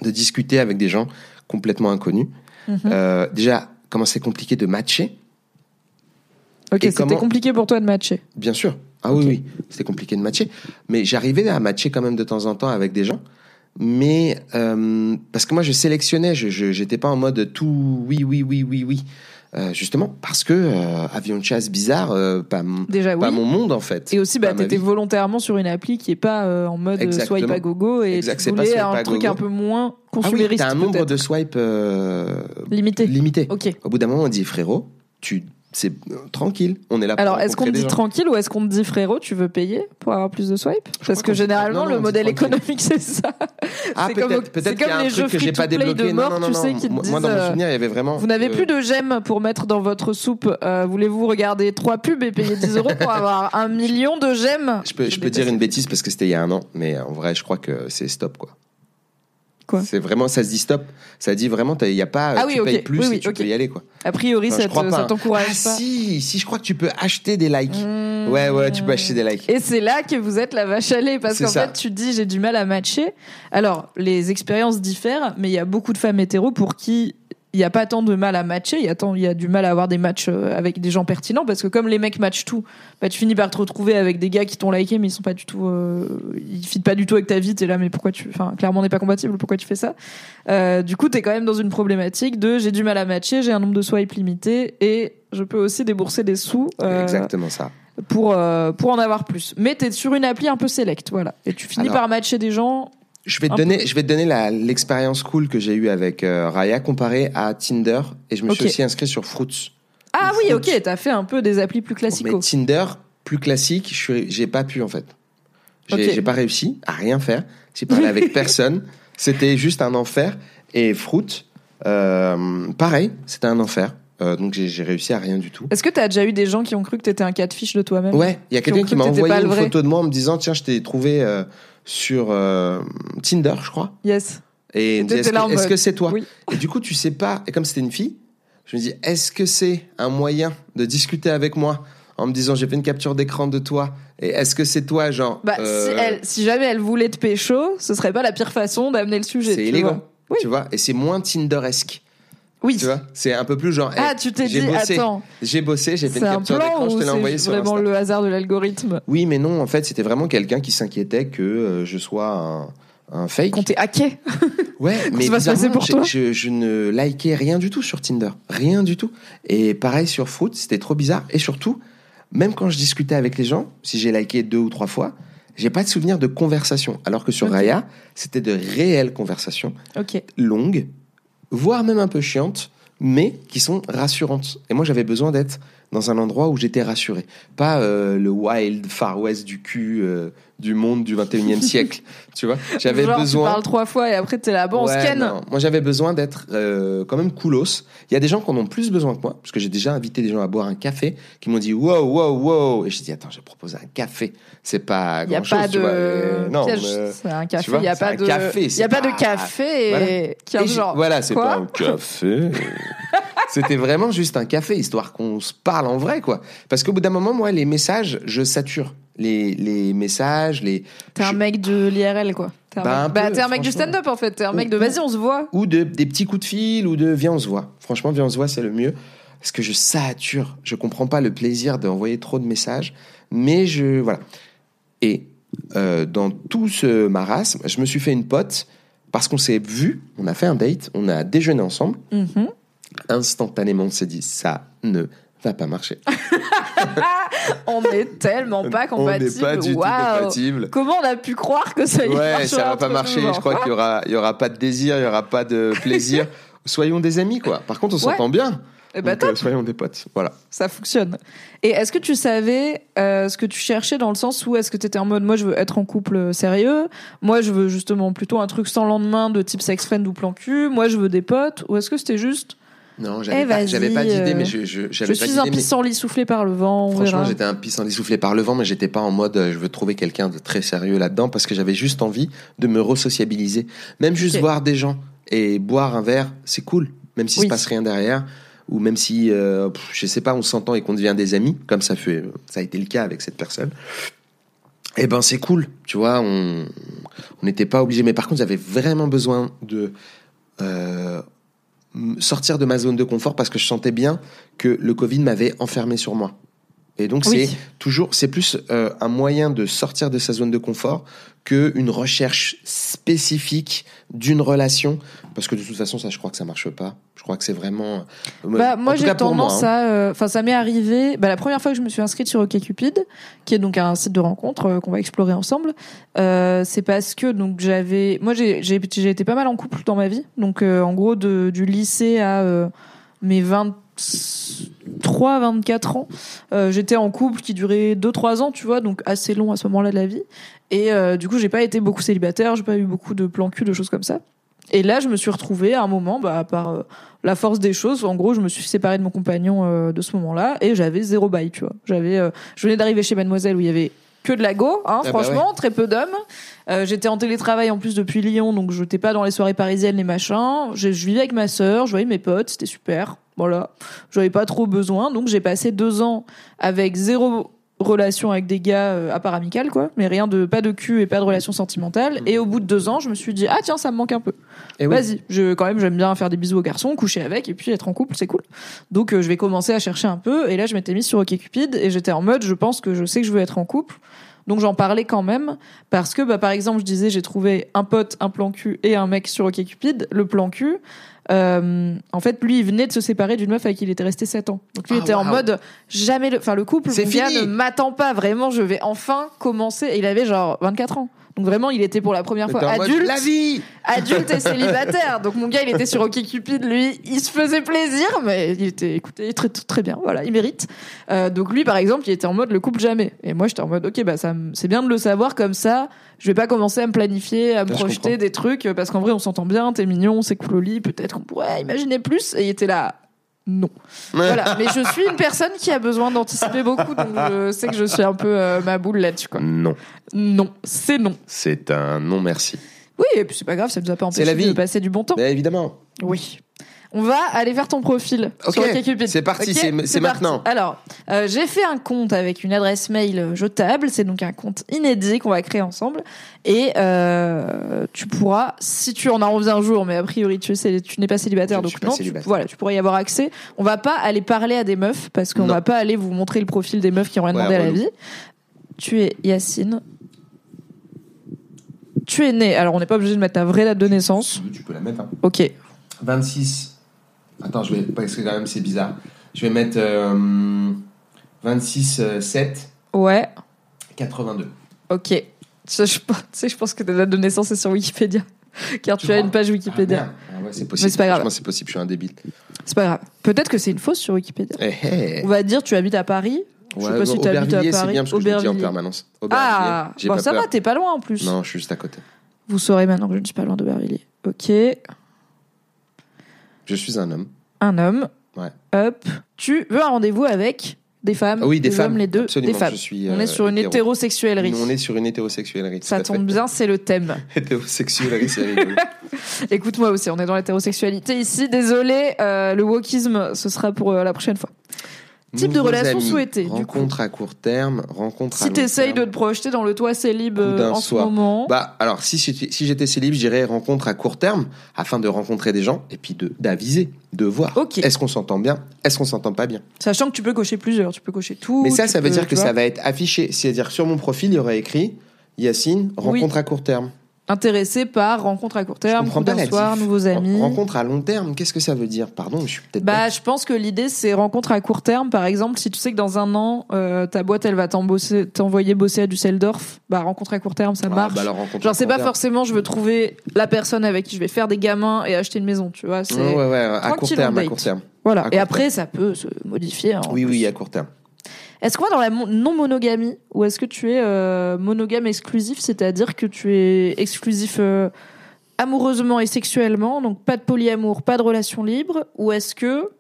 de discuter avec des gens complètement inconnus. Mhm. Euh, déjà, comment c'est compliqué de matcher, Ok, c'était comment- compliqué pour toi de matcher. bien sûr. Ah oui, oui, c'était compliqué de matcher. Mais j'arrivais à matcher quand même de temps en temps avec des gens. Mais euh, parce que moi, je sélectionnais, je j'étais pas en mode tout oui, oui, oui, oui, oui. Euh, justement parce que euh, avion de chasse bizarre, euh, pas, m- Déjà, pas oui. mon monde en fait. Et aussi, bah, t'étais volontairement sur une appli qui est pas euh, en mode euh, Exactement. swipe à gogo et Exact, tu voulais swipe un truc gogo. un peu moins Ah oui, consumériste t'as un nombre de swipes euh, limité. limité. Ok. Au bout d'un moment, on dit frérot, tu c'est tranquille, on est là. pour Alors, est-ce qu'on te dit gens. tranquille ou est-ce qu'on te dit frérot, tu veux payer pour avoir plus de swipe Parce que généralement, non, non, le modèle économique, c'est ça. Ah c'est comme- peut-être comme les jeux que j'ai pas de débloqué. Non, mort, non, tu sais, qui te Moi, moi, dans disent, mon souvenir, il y avait vraiment. Vous n'avez euh, plus de gemmes pour mettre dans votre soupe. Euh, Voulez-vous regarder trois pubs et payer 10 euros pour avoir un million de gemmes? Je peux, je peux dire une bêtise parce que c'était il y a un an, mais en vrai, je crois que c'est stop quoi. C'est vraiment, ça se dit stop. Ça dit vraiment, il y a pas, Ah tu oui, payes plus Oui, et oui, tu ok. peux y aller quoi. A priori, Enfin, ça crois te- pas, t'encourage Ah pas. si, si, je crois que tu peux acheter des likes. Mmh. Ouais, ouais, tu peux acheter des likes. Et c'est là que vous êtes la vache à lait, parce qu'en fait, tu dis j'ai du mal à matcher. Alors, les expériences diffèrent, mais il y a beaucoup de femmes hétéros pour qui il n'y a pas tant de mal à matcher, il y, a tant- y a du mal à avoir des matchs euh, avec des gens pertinents, parce que comme les mecs matchent tout, bah, tu finis par te retrouver avec des gars qui t'ont liké, mais ils sont pas du tout, euh, ils fitent pas du tout avec ta vie, t'es là, mais pourquoi tu, enfin, clairement on n'est pas compatible, pourquoi tu fais ça? Euh, Du coup, t'es quand même dans une problématique de j'ai du mal à matcher, j'ai un nombre de swipes limité, et je peux aussi débourser des sous. euh, Exactement ça. pour, euh, pour en avoir plus. Mais t'es sur une appli un peu select, voilà. Et tu finis Alors- par matcher des gens. Je vais te donner, je vais te donner la- l'expérience cool que j'ai eue avec euh, Raya comparée à Tinder et je me suis Ok. aussi inscrit sur Fruits. Ah Ou oui, ok, t'as fait un peu des applis plus Mais. Tinder, plus classique, je suis, j'ai pas pu en fait. J'ai, Ok. j'ai pas réussi à rien faire. J'ai parlé avec personne. C'était juste un enfer. Et Fruit, euh, pareil, c'était un enfer. Euh, donc j'ai, j'ai réussi à rien du tout. Est-ce que t'as déjà eu des gens qui ont cru que t'étais un catfish de toi-même? Ouais, il y a Qui ont quelqu'un cru qui m'a que t'étais envoyé pas le une vrai? photo de moi en me disant tiens, je t'ai trouvé euh, sur euh, Tinder, je crois. Yes. Et est-ce que, c'est toi oui. Et du coup, tu sais pas. Et comme c'était une fille, je me dis, est-ce que c'est un moyen de discuter avec moi en me disant, j'ai fait une capture d'écran de toi Et est-ce que c'est toi, genre Bah, euh, si, elle, si jamais elle voulait te pécho, ce serait pas la pire façon d'amener le sujet. C'est élégant. Tu vois Et c'est moins Tinderesque. Oui. Tu vois C'est un peu plus genre. Ah, hey, tu t'es dit, bossé, attends, J'ai bossé, j'ai fait c'est une un capture d'écran, je te l'ai envoyé c'est sur vraiment Insta. le hasard de l'algorithme? Oui, mais non, en fait, c'était vraiment quelqu'un qui s'inquiétait que euh, je sois un, un fake. Qu'on t'ait hacké Ouais, mais va se passer pour toi je, je ne likais rien du tout sur Tinder. Rien du tout. Et pareil sur Fruit, c'était trop bizarre. Et surtout, même quand je discutais avec les gens, si j'ai liké deux ou trois fois, j'ai pas de souvenir de conversation. Alors que sur. Raya, c'était de réelles conversations, Ok. longues, voire même un peu chiantes, mais qui sont rassurantes. Et moi, j'avais besoin d'être dans un endroit où j'étais rassuré. Pas euh, le wild Far West du cul euh, du monde du 21e siècle. Tu vois J'avais Genre, besoin. Tu parles trois fois et après t'es là, bon, on Ouais, scanne. non. Moi, j'avais besoin d'être euh, quand même coolos. Il y a des gens qui en ont plus besoin que moi, parce que j'ai déjà invité des gens à boire un café, qui m'ont dit wow, wow, wow. Et j'ai dit attends, j'ai proposé un café. C'est pas Il n'y a grand chose. pas tu vois. de non, piège. mais- C'est un café. Il n'y a pas de. café, Il y a pas de café Voilà. et qui a Et j'ai- genre. Voilà, c'est quoi pas un café. C'était vraiment juste un café, histoire qu'on se parle en vrai, quoi. Parce qu'au bout d'un moment, moi, les messages, je sature. Les, les messages, les. T'es un je- mec de l'IRL quoi. T'es un, Bah, mec... bah, peu, t'es un mec du franchement. stand-up en fait. T'es un mec de vas-y on se voit. ou de, des petits coups de fil, ou de viens, on se voit. Franchement, viens, on se voit, c'est le mieux. Parce que je sature. Je comprends pas le plaisir d'envoyer trop de messages. Mais je. Voilà. Et euh, dans tout ce marasme, je me suis fait une pote parce qu'on s'est vu, on a fait un date, on a déjeuné ensemble. Mhm. Instantanément, on s'est dit, ça ne n'a pas marché. on est tellement pas On compatibles. n'est pas du tout Waouh. compatibles. Comment on a pu croire que ça y Ouais, ça va pas marcher. Je crois qu'il y aura, il y aura pas de désir, il y aura pas de plaisir. Soyons des amis, quoi. Par contre, on Ouais. s'entend bien. Donc, euh, soyons des potes. Voilà. ça fonctionne. Et est-ce que tu savais euh, ce que tu cherchais dans le sens où est-ce que tu étais en mode moi je veux être en couple euh, sérieux, moi je veux justement plutôt un truc sans lendemain de type sex friend ou plan cul, moi je veux des potes ou est-ce que c'était juste Non, Eh, j'avais pas, j'avais pas d'idée, euh, mais je, je, suis un pissenlit soufflé par le vent, on Franchement, j'étais un pissenlit soufflé par le vent, mais j'étais pas en mode euh, je veux trouver quelqu'un de très sérieux là-dedans parce que j'avais juste envie de me resociabiliser. Même juste voir des gens et boire un verre, c'est cool. Même s'il Oui. se passe rien derrière, ou même si, euh, je sais pas, on s'entend et qu'on devient des amis, comme ça fait, ça a été le cas avec cette personne. Eh ben, c'est cool, tu vois, on on n'était pas obligé. Mais par contre, j'avais vraiment besoin de euh, sortir de ma zone de confort parce que je sentais bien que le Covid m'avait enfermé sur moi. Et donc Oui. c'est toujours, c'est plus euh, un moyen de sortir de sa zone de confort que une recherche spécifique d'une relation, parce que de toute façon ça, je crois que ça marche pas. Je crois que c'est vraiment. Bah, en moi, j'ai tendance hein. à. euh, Enfin, ça m'est arrivé. Bah, la première fois que je me suis inscrite sur OkCupid, qui est donc un site de rencontre euh, qu'on va explorer ensemble, euh, c'est parce que donc j'avais. Moi, j'ai j'ai j'ai été pas mal en couple dans ma vie. Donc, euh, en gros, de, du lycée à euh, mes 23, 24 ans, euh, j'étais en couple qui durait 2-3 ans, tu vois, donc assez long à ce moment-là de la vie. Et euh, du coup, j'ai pas été beaucoup célibataire, j'ai pas eu beaucoup de plans cul, de choses comme ça. Et là, je me suis retrouvée à un moment, bah, par euh, la force des choses. En gros, je me suis séparée de mon compagnon de ce moment-là et j'avais zéro bail, tu vois. J'avais, je venais d'arriver chez Mademoiselle où il y avait que de la go, hein, bah franchement, très peu d'hommes. Euh, j'étais en télétravail en plus depuis Lyon, donc je n'étais pas dans les soirées parisiennes, les machins. Je, je vivais avec ma sœur, je voyais mes potes, c'était super. Voilà, j'avais pas trop besoin, donc j'ai passé deux ans avec zéro relation avec des gars euh, à part amicales, quoi, mais rien de pas de cul et pas de relation sentimentale. Et au bout de deux ans, je me suis dit ah tiens ça me manque un peu. Et oui. Vas-y, je quand même j'aime bien faire des bisous aux garçons, coucher avec et puis être en couple, c'est cool. Donc euh, je vais commencer à chercher un peu et là je m'étais mise sur OkCupid et j'étais en mode je pense que je sais que je veux être en couple. Donc j'en parlais quand même parce que bah, par exemple je disais j'ai trouvé un pote, un plan cul et un mec sur OkCupid. Le plan cul, euh, en fait lui il venait de se séparer d'une meuf avec qui il était resté 7 ans. Donc lui Ah, était en mode jamais le, enfin le couple C'est mon gars fini. ne m'attend pas vraiment, je vais enfin commencer. Et il avait genre 24 ans. Donc vraiment il était pour la première fois T'es en mode, adulte la vie adulte et célibataire. Donc mon gars, il était sur OkCupid, lui, il se faisait plaisir, mais il était, écoutez, très très bien, voilà, il mérite. Euh, donc lui, par exemple, il était en mode le couple jamais. Et moi, j'étais en mode, ok, bah ça, c'est bien de le savoir comme ça. Je vais pas commencer à me planifier, à me projeter des trucs, parce qu'en vrai, on s'entend bien, t'es mignon, c'est cool au lit, peut-être qu'on pourrait imaginer plus. Et il était là. Non. Voilà. Mais je suis une personne qui a besoin d'anticiper beaucoup, donc je sais que je suis un peu euh, ma boule là-dessus, quoi. Non, Non. C'est non. c'est un non merci. Oui, et puis c'est pas grave, ça nous a pas C'est la empêché de vie. passer du bon temps. Mais évidemment. Oui. On va aller faire ton profil Ok, sur OkCupid. c'est parti, c'est- c'est parti. maintenant. Alors, euh, j'ai fait un compte avec une adresse mail jetable. C'est donc un compte inédit qu'on va créer ensemble. Et euh, tu pourras, si tu en as envie un jour, mais a priori tu, sais, tu n'es pas célibataire, Je donc pas non, tu, célibataire. voilà, tu pourrais y avoir accès. On va pas aller parler à des meufs parce qu'on Non. va pas aller vous montrer le profil des meufs qui ont rien Ouais, demandé à la vie. Tu es Yacine. Tu es né. Alors, on n'est pas obligé de mettre ta vraie date de naissance. Tu peux la mettre. hein. Ok. 26. Attends, je vais. Parce que quand même, c'est bizarre. Je vais mettre euh, 26, euh, 7, Ouais. 82. Ok. Ça, je, tu sais, je pense que ta date de naissance est sur Wikipédia. Car tu, Tu as une page Ah, Wikipédia. merde. Ah ouais, c'est possible. Mais c'est pas grave. C'est possible, je suis un débile. c'est pas grave. Peut-être que c'est une fausse sur Wikipédia. Eh, eh. On va dire tu habites à Paris. Je sais Ouais, pas si tu habites à Paris. bien parce que je le dis en permanence. Ah, bon, ça peur. va, t'es pas loin en plus. Non, je suis juste à côté. Vous saurez maintenant que je ne suis pas loin d'Aubervilliers. Ok. Je suis un homme. Un homme. Ouais. Hop. Tu veux un rendez-vous avec des femmes Ah oui, des femmes. hommes, les deux? Absolument, des femmes. je suis, On euh, est sur une hétéro. hétérosexuellerie. On est sur une hétérosexuellerie. Ça tombe bien, c'est le thème. Hétérosexuellerie, c'est rigolo. Écoute-moi aussi, on est dans l'hétérosexualité ici. Désolé, euh, le wokisme, ce sera pour euh, la prochaine fois. Type de relation amis, souhaitée. Rencontre à court terme, rencontre à Si long t'essayes de terme. te projeter dans le toit célib euh, en ce soir. moment, Bah, alors, si, j'étais- si j'étais célib, je dirais rencontre à court terme, afin de rencontrer des gens et puis de d'aviser, de voir. Ok. Est-ce qu'on s'entend bien Est-ce qu'on s'entend pas bien? Sachant que tu peux cocher plusieurs, tu peux cocher tout. Mais ça, ça veut peux, dire que ça va être affiché. C'est-à-dire, sur mon profil, il y aurait écrit Yacine, rencontre à court terme. Intéressé par rencontre à court terme, coup d'un soir, nouveaux amis. Rencontre à long terme, qu'est-ce que ça veut dire? Pardon, je suis peut-être Bah, bête. je pense que l'idée c'est rencontre à court terme. Par exemple, si tu sais que dans un an euh, ta boîte elle va t'envoyer bosser à Düsseldorf, bah rencontre à court terme ça Ah, marche. bah alors, Genre c'est pas terme. forcément je veux trouver la personne avec qui je vais faire des gamins et acheter une maison, tu vois. C'est Ouais, ouais, ouais, à court terme, on à date. court terme. voilà. Et après ça peut se modifier. hein, Oui, oui, à court terme. Est-ce qu'on va dans la mon- non-monogamie ou est-ce que tu es euh, monogame exclusif, c'est-à-dire que tu es exclusif euh, amoureusement et sexuellement, donc pas de polyamour, pas de relation libre, ou est-ce que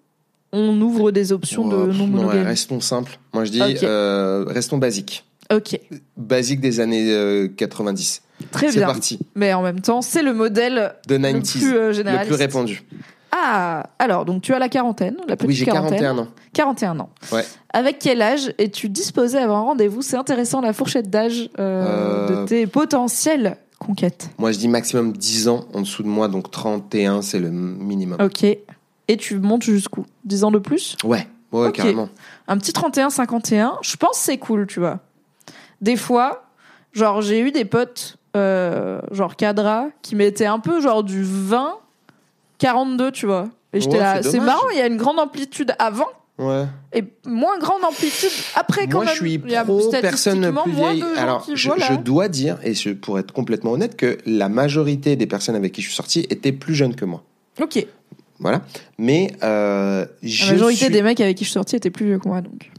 on ouvre des options de pff, non, ouais, non-monogamie? restons simples. Moi, je dis, euh, restons basiques. Ok, Basique des années euh, 90. très C'est bien. parti. Mais en même temps, c'est le modèle De le 90s. plus le plus répandu. Ah, alors donc tu as la quarantaine, la petite Oui, j'ai quarantaine. 41 ans. 41 ans. Ouais. Avec quel âge es-tu disposé à avoir un rendez-vous? C'est intéressant la fourchette d'âge euh, Euh, de tes potentielles conquêtes. Moi, je dis maximum 10 ans en dessous de moi, donc 31, c'est le minimum. Ok. Et tu montes jusqu'où? 10 ans de plus? Ouais, ouais, carrément. Un petit 31-51, je pense que c'est cool, tu vois. Des fois, genre, j'ai eu des potes, euh, genre cadra, qui mettaient un peu genre du 20, 42, tu vois. Et j'étais Ouais, là, c'est marrant, il y a une grande amplitude avant Ouais. et moins grande amplitude après quand Moi, même. je suis pro personne plus vieille. Alors, qui- je, voilà. je dois dire, et je, pour être complètement honnête, que la majorité des personnes avec qui je suis sorti étaient plus jeunes que moi. Ok. Voilà. Mais euh, La majorité suis- des mecs avec qui je suis sortie étaient plus vieux que moi, donc.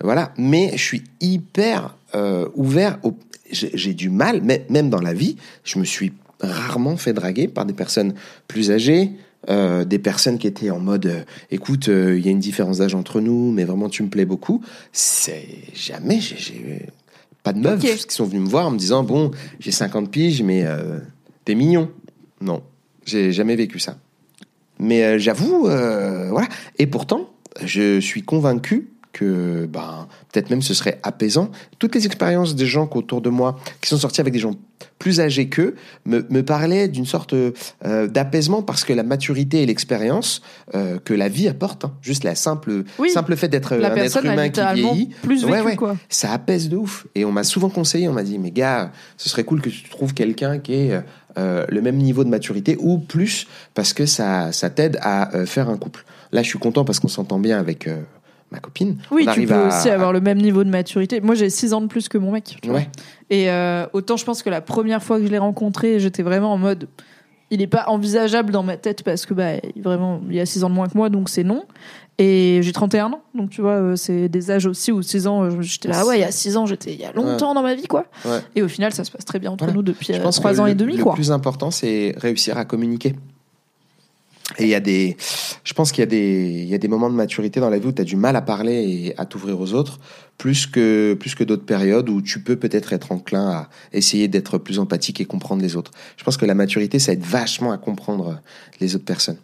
Voilà, mais je suis hyper euh, ouvert. Au... J'ai j'ai du mal, mais même dans la vie, je me suis rarement fait draguer par des personnes plus âgées, euh, des personnes qui étaient en mode, euh, écoute, euh, il y a une différence d'âge entre nous, mais vraiment tu me plais beaucoup. C'est jamais, j'ai- pas de meufs qui sont venues me voir en me disant, bon, j'ai 50 piges, mais t'es mignon. Non, j'ai jamais vécu ça. Mais j'avoue, voilà. Et pourtant, je suis convaincu que ben, peut-être même ce serait apaisant. Toutes les expériences des gens autour de moi qui sont sortis avec des gens plus âgés qu'eux me, me parlaient d'une sorte euh, d'apaisement parce que la maturité et l'expérience euh, que la vie apporte, hein, juste la simple, Oui. simple fait d'être un être humain qui vieillit, plus vécu, Ouais, ouais. quoi. ça apaise de ouf. Et on m'a souvent conseillé, on m'a dit, mais gars, ce serait cool que tu trouves quelqu'un qui ait euh, le même niveau de maturité ou plus, parce que ça, ça t'aide à faire un couple. Là, je suis content parce qu'on s'entend bien avec ma copine. Oui, on tu peux à- aussi avoir le même niveau de maturité. Moi, j'ai 6 ans de plus que mon mec. tu vois. Ouais. Et euh, autant je pense que la première fois que je l'ai rencontré, j'étais vraiment en mode. Il n'est pas envisageable dans ma tête parce que bah, vraiment, il a 6 ans de moins que moi, donc c'est non. Et j'ai 31 ans, donc tu vois, euh, c'est des âges aussi où 6 ans, euh, j'étais là, ah ouais, il y a 6 ans, j'étais il y a longtemps dans ma vie, quoi. Ouais. Et au final, ça se passe très bien entre Voilà. nous depuis Je euh, pense 3 que ans le, et demi, le quoi. plus important, c'est réussir à communiquer. Et il y a des, je pense qu'il y a des, il y a des moments de maturité dans la vie où tu as du mal à parler et à t'ouvrir aux autres, plus que, plus que d'autres périodes où tu peux peut-être être enclin à essayer d'être plus empathique et comprendre les autres. Je pense que la maturité, ça aide vachement à comprendre les autres personnes.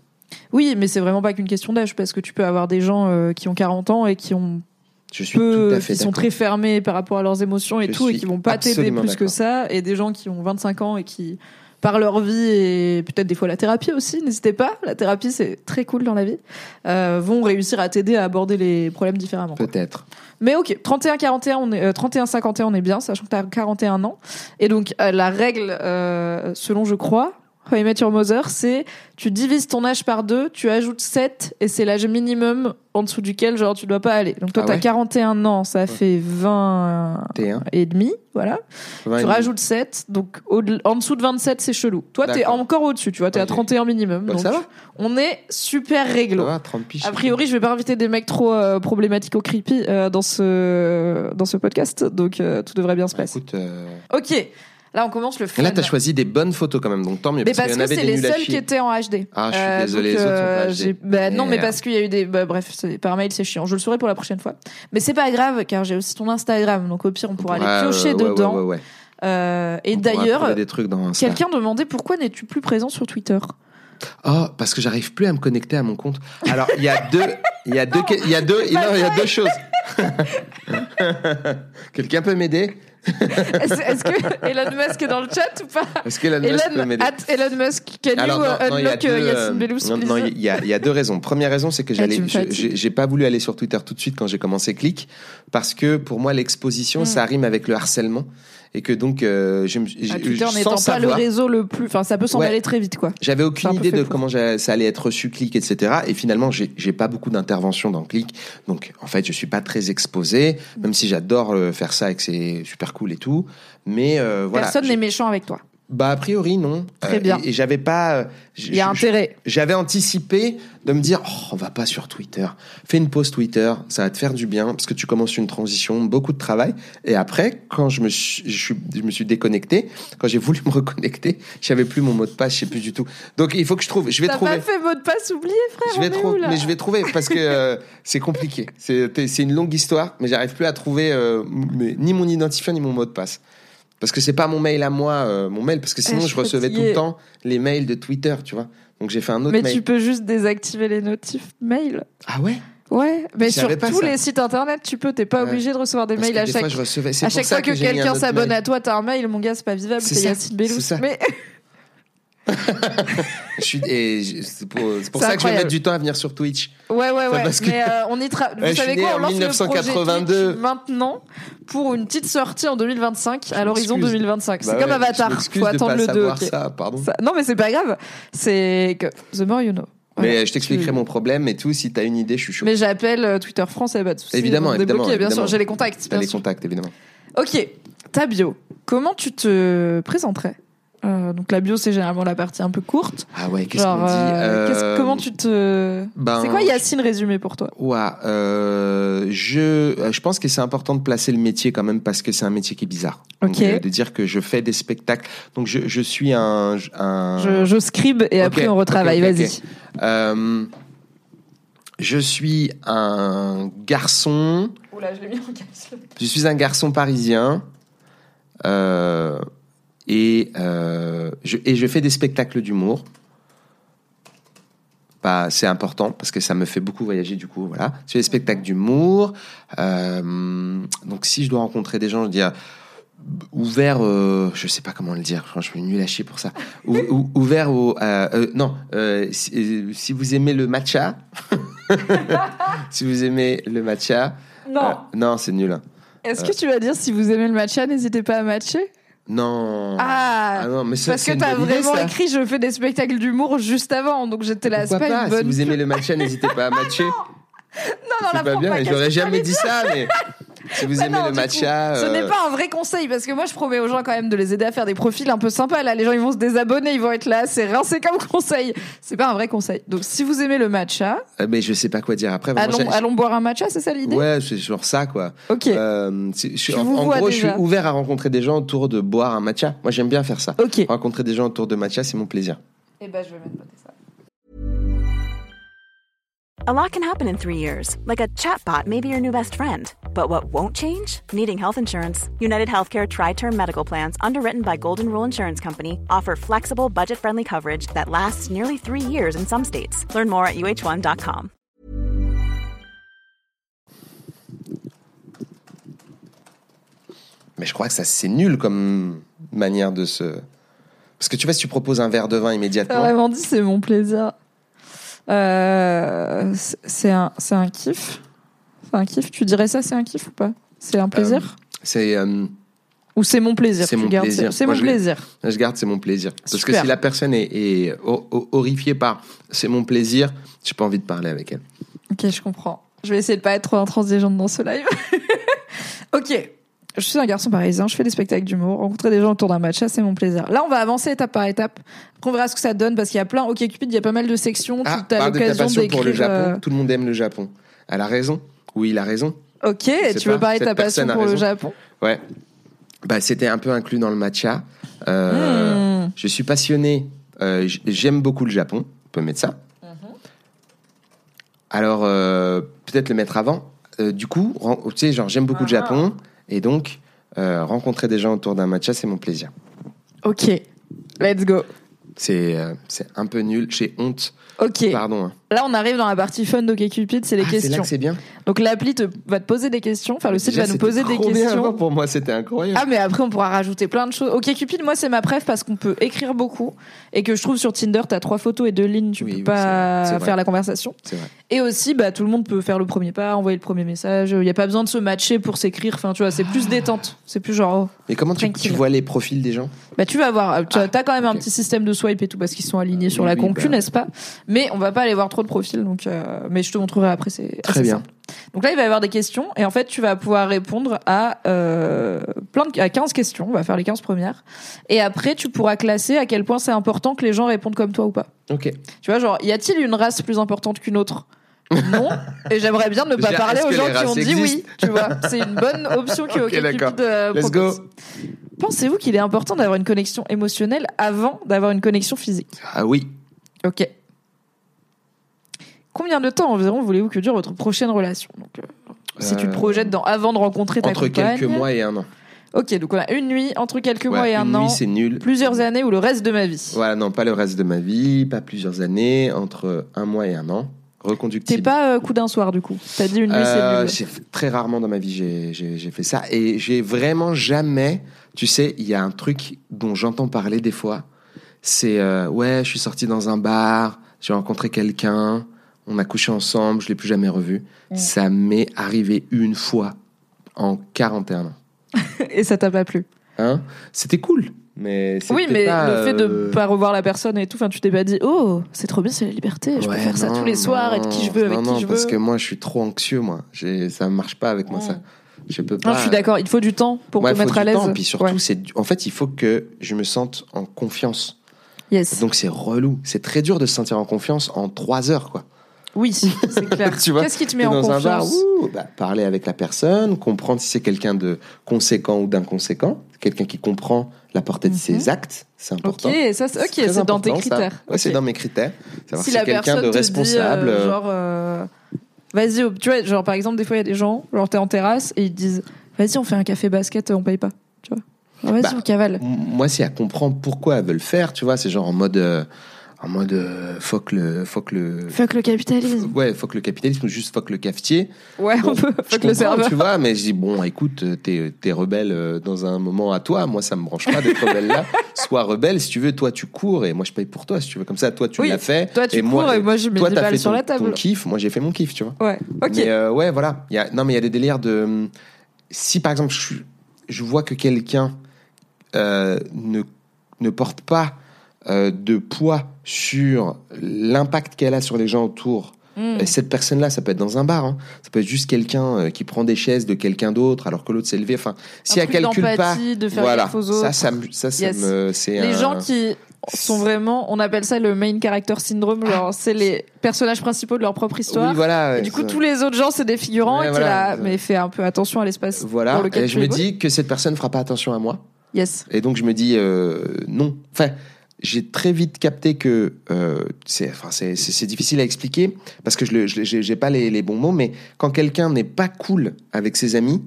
Oui, mais c'est vraiment pas qu'une question d'âge parce que tu peux avoir des gens euh, qui ont 40 ans et qui ont Je suis peu, tout à fait qui sont très fermés par rapport à leurs émotions et Je tout et qui vont pas t'aider plus que ça et des gens qui ont 25 ans et qui par leur vie et peut-être des fois la thérapie aussi n'hésitez pas la thérapie c'est très cool dans la vie euh, vont réussir à t'aider à aborder les problèmes différemment. Peut-être. mais ok 31 41 on est euh, 31 51 on est bien sachant que t'as 41 ans et donc euh, la règle euh, selon je crois How I Met Your Mother, c'est tu divises ton âge par deux, tu ajoutes 7 et c'est l'âge minimum en dessous duquel genre tu dois pas aller. Donc toi Ah t'as ouais 41 ans, ça fait 20 T'es un. et demi, voilà. tu rajoutes 7, donc au- en dessous de 27 c'est chelou. Toi t'es encore au-dessus, tu vois, t'es à Ok. 31 minimum. Bah, donc ça va. on est super réglo. va, 30 piges. A priori, je vais pas inviter des mecs trop euh, problématiques ou creepy euh, dans ce dans ce podcast, donc euh, tout devrait bien se passer. Écoute, euh, Ok, là on commence le fun. Là, t'as choisi des bonnes photos quand même, donc tant mieux. Mais parce, que c'est les seuls qui étaient en HD. Ah, je suis Euh, désolé, donc, les autres sont euh, pas HD. j'ai- bah, non, mais parce qu'il y a eu des. bah, bref, par mail, c'est chiant. Je le saurai pour la prochaine fois. Mais c'est pas grave, car j'ai aussi ton Instagram. Donc au pire, on pourra aller piocher ouais, dedans. ouais, ouais. Euh, et d'ailleurs, quelqu'un demandait pourquoi n'es-tu plus présent sur Twitter Oh, parce que j'arrive plus à me connecter à mon compte. Alors, il y a deux, il y a deux, il y a deux, non, il y a deux choses. Quelqu'un peut m'aider Est-ce que Elon Musk est dans le chat ou pas Est-ce qu'Elon Musk peut m'aider Elon Musk, can Alors, you non, non, il y a unlock deux, uh, euh, il y y a deux raisons. Première raison, c'est que Ah, j'allais, j'ai pas voulu aller sur Twitter tout de suite quand j'ai commencé Click, parce que pour moi l'exposition, Mm. ça rime avec le harcèlement, et que donc euh, je, Ah, Twitter n'étant pas le réseau le plus. Enfin, ça peut s'en Ouais. aller très vite, quoi. J'avais aucune idée de pour. comment ça allait être reçu Click, etc. Et finalement, j'ai j'ai pas beaucoup d'interventions dans Click, donc en fait, je suis pas très exposé, même si j'adore euh, faire ça et que c'est super cool et tout. Mais euh, voilà. Personne n'est méchant avec toi. Bah a priori non. Très bien. Et, et j'avais pas. euh, Il y a je- intérêt. J'avais anticipé de me dire, oh, on va pas sur Twitter. Fais une pause Twitter, ça va te faire du bien parce que tu commences une transition, beaucoup de travail. Et après, quand je me suis, je, je me suis déconnecté, quand j'ai voulu me reconnecter, j'avais plus mon mot de passe, je sais plus du tout. Donc il faut que je trouve. Je vais T'as trouver. pas fait mot de passe oublié, frère Je vais trouver, mais je vais trouver parce que euh, c'est compliqué. C'est une longue histoire, mais j'arrive plus à trouver euh, mes- ni mon identifiant ni mon mot de passe. Parce que c'est pas mon mail à moi, euh, mon mail, parce que sinon je recevais tout le temps les mails de Twitter, tu vois. Donc j'ai fait un autre Mais mail. tu peux juste désactiver les notifs mail. Ah ouais? Ouais, mais sur tous ça. les sites internet, tu peux. T'es pas Ouais. obligé de recevoir des Parce mails à des chaque. fois je recevais. À chaque fois que, quelqu'un s'abonne à toi, t'as un mail, mon gars, c'est pas vivable, C'est Yacine ça. Mais Je suis c'est pour, ça que je vais mettre du temps à venir sur Twitch. ouais, ouais, ouais. parce que- Mais euh, on y travaille. Ouais, Vous savez quoi On en lance le 1982. projet maintenant pour une petite sortie en 2025, à l'horizon m'excuse. 2025. C'est Bah comme ouais, Avatar. Je m'excuse Faut attendre le 2. savoir ok. ça, pardon. Ça- Non, mais c'est pas grave. C'est que the more you know. Mais je t'expliquerai Tu- mon problème et tout. Si t'as une idée, je suis chaud. Mais j'appelle euh, Twitter France, et pas de soucis. Évidemment, évidemment, bien sûr. J'ai les contacts. T'as les contacts, évidemment. Ok, ta bio. Comment tu te présenterais? Euh, Donc la bio, c'est généralement la partie un peu courte. Ah ouais, qu'est-ce qu'on dit euh, Euh, comment tu te. ben, c'est quoi Yacine résumé pour toi? Euh, je, je pense que c'est important de placer le métier quand même parce que c'est un métier qui est bizarre. Ok. de dire que je fais des spectacles. Donc je, je suis un. un je, je scribe et après on retravaille. Vas-y. Je suis un garçon. Oula, je l'ai mis en capsule. Je suis un garçon parisien. Euh, et, euh, je, et je fais des spectacles d'humour. Bah, c'est important parce que ça me fait beaucoup voyager du coup. Voilà, je fais des spectacles d'humour. Euh, donc si je dois rencontrer des gens, je dis ouvert. euh, je sais pas comment le dire. Je suis nul à chier pour ça. Ou- ou- ouvert au. euh, euh, non, si, si vous aimez le matcha, si vous aimez le matcha, Non. non, c'est nul. hein. Est-ce que tu vas dire si vous aimez le matcha, n'hésitez pas à matcher? Non. Ah, Ah non, mais ça, Parce que t'as vraiment ça. écrit je fais des spectacles d'humour juste avant, donc j'étais là, Pourquoi pas, pas, une bonne. Si vous aimez le matcha, n'hésitez pas à matcher. Non, non, c'est la pas bien. J'aurais jamais dit ça, mais si vous Bah aimez non, le matcha, coup, Ce n'est euh, pas un vrai conseil parce que moi je promets aux gens quand même de les aider à faire des profils un peu sympas. Là, les gens ils vont se désabonner, ils vont être là, c'est rincé comme conseil. C'est pas un vrai conseil. Donc si vous aimez le matcha, euh, mais je sais pas quoi dire après. allons, allons boire un matcha, c'est ça l'idée? Ouais, c'est genre ça, quoi. Ok. Euh, je suis- en, gros, je suis ouvert à rencontrer des gens autour de boire un matcha. Moi, j'aime bien faire ça. Ok. Rencontrer des gens autour de matcha, c'est mon plaisir. Et ben je vais mettre. A lot can happen in three years, like a chatbot may be your new best friend. But what won't change? Needing health insurance. United Healthcare Tri Term Medical Plans, underwritten by Golden Rule Insurance Company, offer flexible, budget friendly coverage that lasts nearly three years in some states. Learn more at uh1.com. Mais je crois que ça, c'est nul comme manière de se. Parce que tu vois, si tu proposes un verre de vin T'as immédiatement. vraiment dit c'est mon plaisir. Euh, c'est- un, c'est un kiff. C'est un kiff. Tu dirais ça, c'est un kiff ou pas? C'est un plaisir? C'est. euh, Ou c'est mon plaisir c'est mon gardes- plaisir. C'est mon je l'ai- plaisir. Je garde, c'est mon plaisir. Parce Super. que si la personne est, est ho- ho- horrifiée par c'est mon plaisir, j'ai pas envie de parler avec elle. Ok, je comprends. Je vais essayer de pas être trop intransigeante dans ce live. ok. Je suis un garçon parisien, je fais des spectacles d'humour, rencontrer des gens autour d'un match, ça c'est mon plaisir. Là, on va avancer étape par étape. Après, on verra ce que ça donne parce qu'il y a plein. Ok, Cupid, il y a pas mal de sections. Ah, tu as l'occasion passion pour le d'écrire. Japon. euh, Tout le monde aime le Japon. Elle a raison. Oui, il a raison. Ok, tu veux parler de ta passion pour le. Japon? Ouais. Bah, c'était un peu inclus dans le matcha. Euh, Hmm. Je suis passionné. euh, J'aime beaucoup le Japon. On peut mettre ça. Mhm. Alors, euh, peut-être le mettre avant. Du coup, tu sais, genre, j'aime beaucoup le Ah. Japon. Et donc, euh, rencontrer des gens autour d'un matcha, c'est mon plaisir. Ok, let's go. C'est euh, c'est un peu nul. J'ai honte. Ok, Pardon. hein. Là, on arrive dans la partie fun d'OkCupid, c'est les Ah, c'est là questions. que c'est bien. Donc l'appli te, va te poser des questions, enfin le site Déjà, va nous poser des bien questions. avant pour moi, c'était incroyable. Ah mais après on pourra rajouter plein de choses. Ok Cupid, moi c'est ma préf parce qu'on peut écrire beaucoup et que je trouve sur Tinder t'as trois photos et deux lignes, tu Oui, peux oui, pas c'est vrai, c'est vrai. faire la conversation. C'est vrai. Et aussi bah tout le monde peut faire le premier pas, envoyer le premier message. Il y a pas besoin de se matcher pour s'écrire. Enfin tu vois c'est plus détente. C'est plus genre oh. Mais comment tu, vois les profils des gens? Bah tu vas voir. Tu as Ah, quand même un petit système de swipe et tout parce qu'ils sont alignés sur Oui, la concu bah. n'est-ce pas? Mais on va pas aller voir trop de profils donc. euh, mais je te montrerai après c'est Très assez bien. simple. Donc là, il va y avoir des questions et en fait, tu vas pouvoir répondre à euh, plein de, à 15 questions. On va faire les 15 premières. Et après, tu pourras classer à quel point c'est important que les gens répondent comme toi ou pas. Ok. Tu vois, genre, y a-t-il une race plus importante qu'une autre? Non. Et j'aimerais bien ne pas Déjà, parler aux que gens qui ont dit oui. Tu vois, c'est une bonne option qui Ok, d'accord. Let's go. Pensez-vous qu'il est important d'avoir une connexion émotionnelle avant d'avoir une connexion physique? Ah oui. Ok. Combien de temps environ voulez-vous que dure votre prochaine relation? Donc, euh, Si tu te Euh, projettes dans avant de rencontrer ta Entre compagne. quelques mois et un an. Ok, donc on a une nuit entre quelques mois Ouais, et un une an, nuit, c'est nul. plusieurs années ou le reste de ma vie? Voilà, non, pas le reste de ma vie, pas plusieurs années, entre un mois et un an. Reconductible. T'es pas euh, coup d'un soir du coup? T'as dit une nuit Euh, c'est j'ai nul. très rarement dans ma vie j'ai j'ai j'ai fait ça et j'ai vraiment jamais tu sais il y a un truc dont j'entends parler des fois c'est euh, ouais je suis sorti dans un bar j'ai rencontré quelqu'un on a couché ensemble je l'ai plus jamais revu Mm. ça m'est arrivé une fois en 41 ans Et ça t'a pas plu. hein? C'était cool mais Oui, mais pas, le fait de euh, pas revoir la personne et tout, enfin tu t'es pas dit oh c'est trop bien c'est la liberté, je ouais, peux faire ça non, tous les soirs, être qui je veux non, avec non, qui je veux. parce que moi je suis trop anxieux moi ça marche pas avec moi Mm. ça je peux pas Non, je suis d'accord, il faut du temps pour Ouais, te mettre à l'aise. temps, puis surtout, Ouais. c'est en fait, il faut que je me sente en confiance. Yes. Donc c'est relou. C'est très dur de se sentir en confiance en trois heures, quoi. Oui, c'est clair. Tu vois, Qu'est-ce qui te met en dans un bar, confiance? ouh, bah, parler avec la personne, comprendre si c'est quelqu'un de conséquent ou d'inconséquent, quelqu'un qui comprend la portée de Mhm. ses actes, c'est important. Ok, ça c'est c'est dans tes critères. Ouais, c'est dans mes critères. Savoir si si, la c'est quelqu'un personne de responsable. dit, euh, euh, genre euh, vas-y tu vois genre par exemple des fois il y a des gens genre t'es en terrasse et ils te disent vas-y on fait un café basket on paye pas tu vois vas-y Bah, on cavale Moi, si elle comprend pourquoi elle veut le faire, tu vois, c'est genre en mode, euh, en mode, euh, que le, fuck le capitalisme ouais, que le capitalisme ou juste que le cafetier. ouais Bon, on peut fuck le serveur tu vois, mais je dis bon, écoute, euh, t'es t'es rebelle euh, dans un moment à toi. Moi, ça me branche pas d'être rebelle là. Sois rebelle si tu veux. Toi, tu cours et moi, je paye pour toi. Si tu veux, comme ça, toi, tu Oui, l'as fait. toi tu et cours et moi je mets toi, 10 t'as balles fait sur ton, la table ton kiff. Moi, j'ai fait mon kiff, tu vois. ouais ok Mais euh, ouais, voilà. Il y a, non, mais il y a des délires de. Si par exemple, je, je vois que quelqu'un euh, ne, ne porte pas euh, de poids sur l'impact qu'elle a sur les gens autour. Hmm. Et cette personne-là, ça peut être dans un bar, hein. ça peut être juste quelqu'un euh, qui prend des chaises de quelqu'un d'autre alors que l'autre s'est levé. Enfin, si elle truc calcule pas, de faire voilà, aux ça, autres. ça, me- ça, ça Yes. me, c'est les un- gens qui sont vraiment on appelle ça le main character syndrome genre c'est les personnages principaux de leur propre histoire oui, voilà. et du coup ça- tous les autres gens c'est des figurants Ouais, et t'es voilà. là mais fais un peu attention à l'espace Voilà. dans lequel Et je me dis que cette personne fera pas attention à moi. yes Et donc je me dis euh, non. Enfin, j'ai très vite capté que euh, c'est, enfin, difficile à expliquer parce que je j'ai pas les, les bons mots. Mais quand quelqu'un n'est pas cool avec ses amis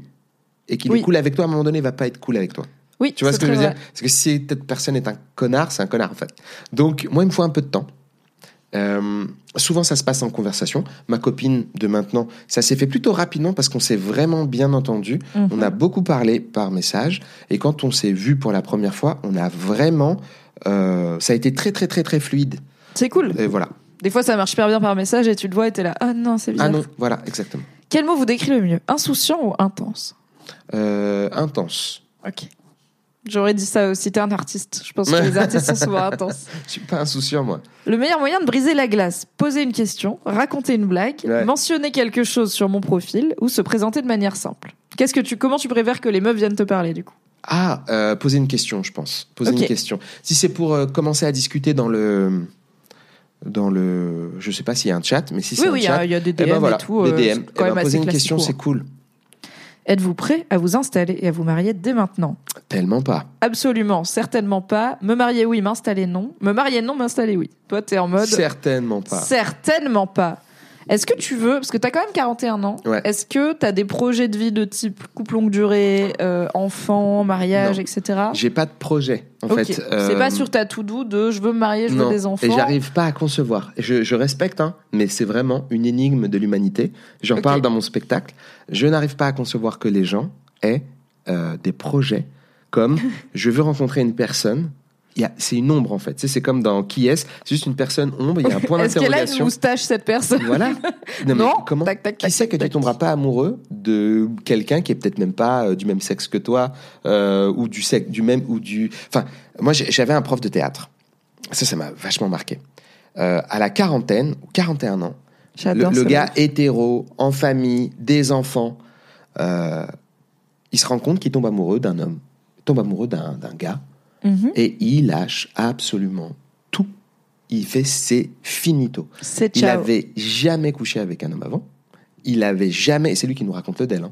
et qu'il Oui. est cool avec toi, à un moment donné, il va pas être cool avec toi. oui Tu vois ce que je veux dire? Parce que si cette personne est un connard, c'est un connard en fait. Donc moi, il me faut un peu de temps. Euh, souvent, ça se passe en conversation. Ma copine de maintenant, ça s'est fait plutôt rapidement parce qu'on s'est vraiment bien entendu. Mhm. On a beaucoup parlé par message. Et quand on s'est vu pour la première fois, on a vraiment. Euh, ça a été très, très, très, très fluide. c'est cool Et voilà. Des fois, ça marche super bien par message et tu le vois et t'es là, ah non, c'est bizarre. Ah non, voilà, exactement. Quel mot vous décrit le mieux Insouciant ou intense? Euh, intense. Ok. J'aurais dit ça aussi, t'es un artiste. Je pense que les artistes sont souvent intenses. Je suis pas insouciant, moi. Le meilleur moyen de briser la glace poser une question, raconter une blague, Ouais. mentionner quelque chose sur mon profil ou se présenter de manière simple. Qu'est-ce que tu, comment tu préfères que les meufs viennent te parler du coup? Ah, euh, poser une question, je pense. Poser une question. Si c'est pour euh, commencer à discuter dans le. Dans le. Je sais pas s'il y a un chat, mais si c'est Oui, un y, chat. il y a des DM eh ben voilà, et tout. des euh, DM. c'est Eh quand ben, même poser une question, c'est cool. Êtes-vous prêt à vous installer et à vous marier dès maintenant? Tellement pas. Absolument, certainement pas. Me marier oui, m'installer non. Me marier non, m'installer oui. Toi, t'es en mode Certainement pas. certainement pas. Est-ce que tu veux, parce que t'as quand même 41 ans, Ouais. est-ce que t'as des projets de vie de type couple longue durée, euh, enfant, mariage, Non. etc. J'ai pas de projet, en fait. C'est Euh, pas sur ta to-do de je veux me marier, je non. veux des enfants. Et j'arrive pas à concevoir. Je, je respecte, hein, mais c'est vraiment une énigme de l'humanité. J'en parle dans mon spectacle. Je n'arrive pas à concevoir que les gens aient euh, des projets comme je veux rencontrer une personne. C'est une ombre en fait. C'est comme dans Qui est-ce? C'est juste une personne ombre. Il y a un point Est-ce qu'elle a une d'interrogation. moustache cette personne? Voilà. Non, mais Non? comment? Tac, tac, Qui sait que tu tomberas pas amoureux de quelqu'un qui est peut-être même pas euh, du même sexe que toi euh, ou du sexe du même ou du. Enfin, moi j'avais un prof de théâtre. Ça, ça m'a vachement marqué. Euh, à la quarantaine, ou 41 ans, le, gars hétéro, en famille, des enfants, euh, il se rend compte qu'il tombe amoureux d'un homme, il tombe amoureux d'un gars, Mhm. et il lâche absolument tout. Il fait c'est finito. C'est Il ciao. avait jamais couché avec un homme avant. Il avait jamais, c'est lui qui nous raconte le d'elle, hein.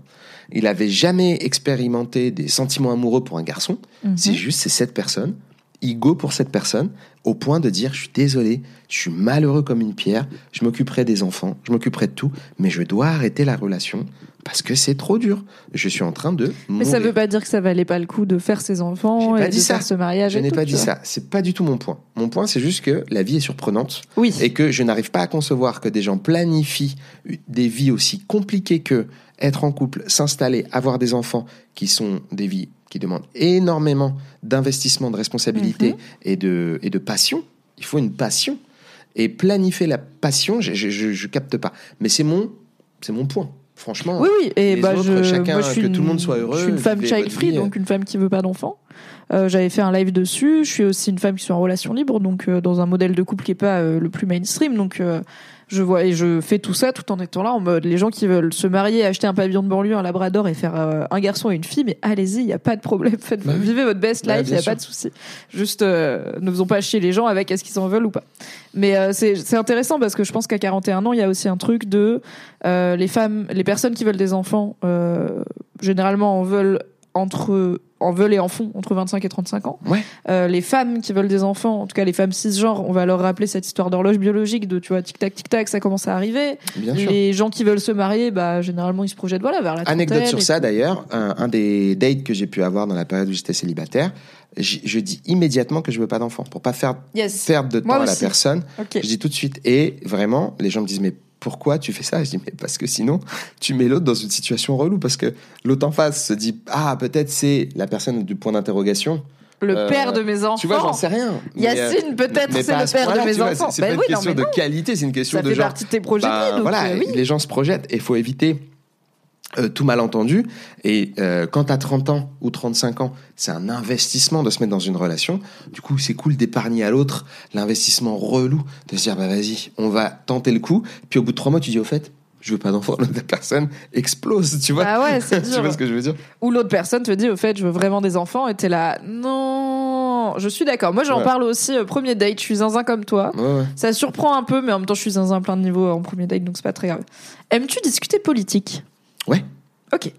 il avait jamais expérimenté des sentiments amoureux pour un garçon. Mhm. C'est juste, c'est cette personne. Il go pour cette personne au point de dire, je suis désolé, je suis malheureux comme une pierre, je m'occuperai des enfants, je m'occuperai de tout, mais je dois arrêter la relation parce que c'est trop dur. Je suis en train de Mais ça veut pas dire que ça valait pas le coup de faire ses enfants et de ça. faire ce mariage. Je n'ai pas dit ça. C'est pas du tout mon point. Mon point, c'est juste que la vie est surprenante Oui. et que je n'arrive pas à concevoir que des gens planifient des vies aussi compliquées que être en couple, s'installer, avoir des enfants, qui sont des vies qui demandent énormément d'investissement, de responsabilité Mhm. et, de, et de passion. Il faut une passion. Et planifier la passion, je, je, je- je capte pas. Mais c'est mon, c'est mon point. Franchement. Oui, oui, et Les bah autres, je, chacun, moi, je suis que une, tout le monde soit heureux, Je suis une femme child free, vie. donc une femme qui veut pas d'enfants. Euh, J'avais fait un live dessus. Je suis aussi une femme qui soit en relation libre, donc euh, dans un modèle de couple qui est pas euh, le plus mainstream. Donc euh, je vois et je fais tout ça tout en étant là en mode les gens qui veulent se marier, acheter un pavillon de banlieue, un labrador et faire euh, un garçon et une fille, mais allez-y, il y a pas de problème. Faites, Bah vivez votre best Bah, life, il bien y a sûr. pas de souci. Juste euh, ne faisons pas chier les gens avec est-ce qu'ils en veulent ou pas. Mais euh, c'est c'est intéressant parce que je pense qu'à 41 ans, il y a aussi un truc de euh, les femmes, les personnes qui veulent des enfants, euh, généralement en veulent entre en veulent et en font entre 25 et 35 ans. Ouais. Euh, les femmes qui veulent des enfants, en tout cas les femmes cisgenres, on va leur rappeler cette histoire d'horloge biologique de tu vois tic tac tic tac, ça commence à arriver. Bien sûr. Les gens qui veulent se marier, bah généralement ils se projettent voilà vers la Anecdote sur ça d'ailleurs, un, un des dates que j'ai pu avoir dans la période où j'étais célibataire, je dis immédiatement que je veux pas d'enfant pour pas faire Yes. perdre de temps Moi à la personne. Je dis tout de suite et vraiment les gens me disent mais pourquoi tu fais ça? Je dis mais parce que sinon tu mets l'autre dans une situation relou parce que l'autre en face se dit ah peut-être c'est la personne du point d'interrogation. Le Euh, père de mes enfants. Tu vois j'en sais rien. Mais, Yacine, euh, peut-être, c'est le ce père de mes enfants. C'est Bah pas une oui, question de qualité, c'est une question Ça de fait genre. partie de tes projets Bah, donc voilà, euh, oui. les gens se projettent et il faut éviter euh, tout malentendu. Et euh, quand t'as 30 ans ou 35 ans, c'est un investissement de se mettre dans une relation. Du coup, c'est cool d'épargner à l'autre l'investissement relou, de se dire, bah vas-y, on va tenter le coup. Puis au bout de trois mois, tu dis, au fait, je veux pas d'enfant. La personne explose, tu vois. Ah ouais, c'est tu vois ce que je veux dire? Ou l'autre personne te dit, au fait, je veux vraiment des enfants, et t'es là, non, je suis d'accord. Moi, j'en Ouais. parle aussi, euh, premier date, je suis zinzin comme toi. Ouais, ouais. Ça surprend un peu, mais en même temps, je suis zinzin à plein de niveaux en premier date, donc c'est pas très grave. Aimes-tu discuter politique? Ouais. Ok,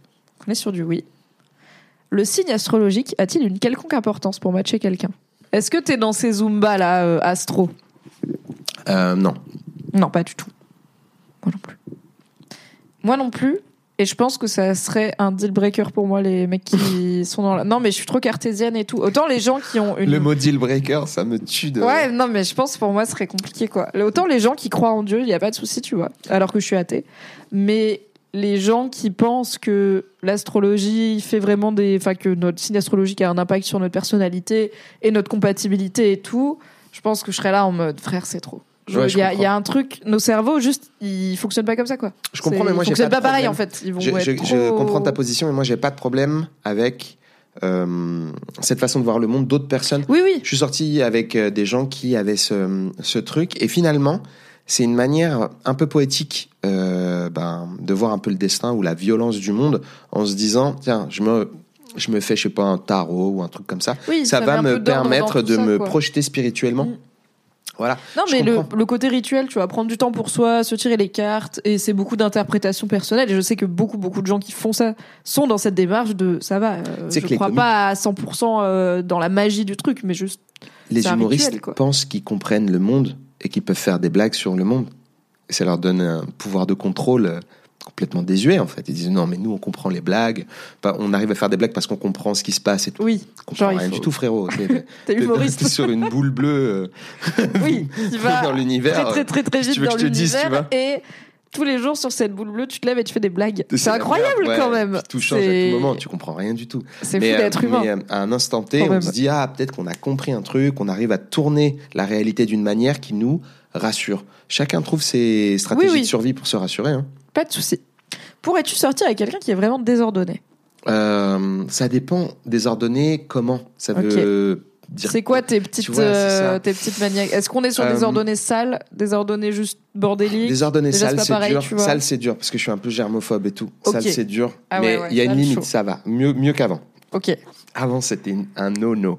on est sur du oui. Le signe astrologique a-t-il une quelconque importance pour matcher quelqu'un? Est-ce que t'es dans ces Zumba là, euh, astro? Euh, non. Non, pas du tout. Moi non plus. Moi non plus. Et je pense que ça serait un deal breaker pour moi, les mecs qui sont dans la. Non, mais je suis trop cartésienne et tout. Autant les gens qui ont une. Le mot deal breaker, ça me tue de. Ouais, non, mais je pense que pour moi, ce serait compliqué, quoi. Autant les gens qui croient en Dieu, il n'y a pas de souci, tu vois, alors que je suis athée. Mais les gens qui pensent que l'astrologie fait vraiment des. Enfin, que notre signe astrologique a un impact sur notre personnalité et notre compatibilité et tout, je pense que je serais là en mode, frère, c'est trop. Ouais, Il y, a- y un truc, nos cerveaux, juste, ils fonctionnent pas comme ça, quoi. Je comprends, mais moi, ils j'ai pas pas, pareil, en fait. Ils vont Je, je- trop... je comprends ta position et moi j'ai pas de problème avec euh, cette façon de voir le monde d'autres personnes. Oui, oui. Je suis sorti avec euh, des gens qui avaient ce, ce truc et finalement c'est une manière un peu poétique euh, ben, de voir un peu le destin ou la violence du monde en se disant tiens je me je me fais je sais pas un tarot ou un truc comme ça Oui, ça, va me permettre de ça, me quoi. projeter spirituellement Mm. voilà Non, mais le, côté rituel, tu vas prendre du temps pour soi, se tirer les cartes, et c'est beaucoup d'interprétation personnelle. Et je sais que beaucoup, beaucoup de gens qui font ça sont dans cette démarche de ça va. euh, je les crois comiques- pas à 100% euh, dans la magie du truc, mais juste. les humoristes rituel, pensent qu'ils comprennent le monde et qu'ils peuvent faire des blagues sur le monde Et ça leur donne un pouvoir de contrôle euh, complètement désuet, en fait. Ils disent non, mais nous, on comprend les blagues. Bah, on arrive à faire des blagues parce qu'on comprend ce qui se passe et tout. Oui, On comprend genre rien faut- du tout, frérot. T'es- humoriste. t'es sur une boule bleue euh, Oui, qui va dans l'univers. très très très très que vite tu veux dans tu l'univers et tous les jours sur cette boule bleue, tu te lèves et tu fais des blagues. C'est incroyable ouais. quand même. Tout change à tout moment, tu comprends rien du tout. C'est fou Mais, euh, d'être humain. mais, euh, à un instant T, Quand on même. se dit ah peut-être qu'on a compris un truc, on arrive à tourner la réalité d'une manière qui nous rassure. Chacun trouve ses stratégies Oui, oui. de survie pour se rassurer. hein. Pas de souci. Pourrais-tu sortir avec quelqu'un qui est vraiment désordonné? Euh, ça dépend désordonné comment? Ça veut dire. C'est quoi tes petites, vois, euh, tes petites maniaques Est-ce qu'on est sur Euh, désordonné sale, désordonné juste bordélique Désordonné Déjà, sale, c'est pas dur. tu vois. Sale, c'est dur parce que je suis un peu germophobe et tout. Ok. Sale, c'est dur. Ah mais ouais, ouais, il y a une limite, chaud. ça va. Mieux, mieux qu'avant. Ok. Avant, c'était un no-no.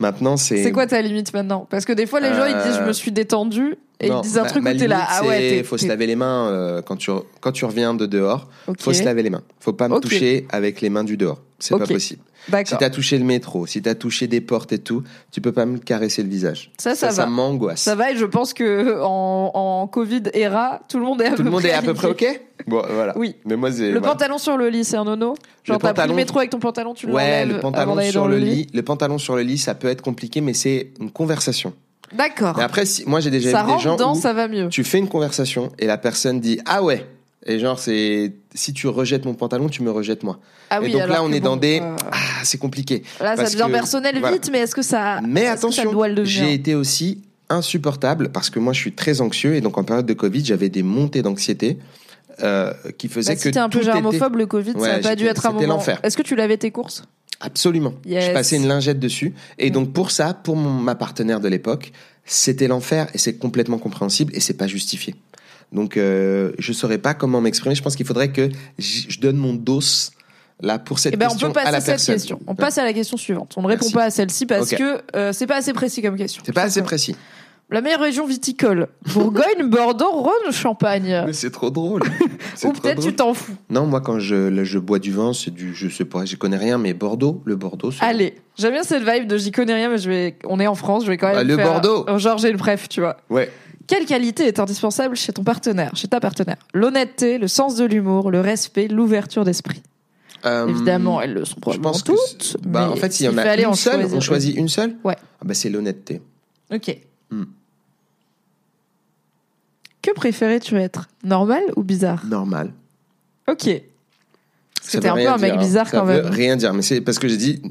Maintenant, c'est. C'est quoi ta limite maintenant? Parce que des fois, les gens ils disent Euh, je me suis détendu et Non, ils disent un ma- truc ma où t'es là. Ah ouais, t'es. faut se laver les mains euh, quand tu quand tu reviens de dehors. Ok. Faut se laver les mains. Faut pas me toucher avec les mains du dehors. C'est pas Ok. possible. Si t'as touché le métro, si t'as touché des portes et tout, tu peux pas me caresser le visage. Ça, ça va. Ça m'angoisse. Ça va et je pense que en, en Covid era, tout le monde est à Tout peu le monde près est à peu près ok. Bon, voilà. Oui. Mais moi, c'est Le voilà. pantalon sur le lit, c'est un nono. Genre t'as pris le métro avec ton pantalon, tu Ouais, le pantalon sur dans le lit. Le pantalon sur le lit, ça peut être compliqué, mais c'est une conversation. D'accord. Après, si, moi, j'ai déjà Ça vu des gens dedans, où ça va mieux. tu fais une conversation et la personne dit ah ouais. Et genre, c'est si tu rejettes mon pantalon, tu me rejettes moi. Ah et oui, donc alors là, on est dans des euh, ah, c'est compliqué. Là, ça devient que- personnel voilà. vite, mais est-ce que ça. Mais attention, j'ai été aussi insupportable parce que moi je suis très anxieux et donc en période de Covid j'avais des montées d'anxiété euh, qui faisaient Bah, que si un peu était- germophobe, le Covid, ça Ouais, a pas dû être un c'était moment. l'enfer. Est-ce que tu lavais tes courses? Absolument. Yes. Je passais une lingette dessus et Mm. donc pour ça, pour mon, ma partenaire de l'époque, c'était l'enfer et c'est complètement compréhensible et c'est pas justifié. Donc euh, je saurais pas comment m'exprimer. Je pense qu'il faudrait que je donne mon dos là pour cette Eh ben, on question peut à la passer cette personne. question. On passe à la question suivante. On ne répond pas à celle-ci parce que euh, c'est pas assez précis comme question. C'est pas assez précis. La meilleure région viticole Bourgogne, Bordeaux, Rhône, Champagne. Mais c'est trop drôle. Ou peut-être tu t'en fous. Non, moi quand je, là, je bois du vin, c'est du, je sais pas, je connais rien, mais Bordeaux, le Bordeaux. Allez, j'aime bien cette vibe de j'y connais rien, mais je vais. On est en France, je vais quand même. Ah, le faire- Bordeaux. Genre j'ai le bref, tu vois. Ouais. Quelle qualité est indispensable chez ton partenaire, chez ta partenaire? L'honnêteté, le sens de l'humour, le respect, l'ouverture d'esprit. Euh, Évidemment, elles le sont je probablement pense que toutes. bah, mais en fait, s'il y en a une en seule, choisir on choisit une seule? Ouais. Ah bah c'est l'honnêteté. Ok. Hmm. Que préférais-tu être? Normal ou bizarre? Normal. Ok. C'était un peu un mec dire, hein. bizarre Ça quand veut même. rien dire, mais c'est parce que j'ai dit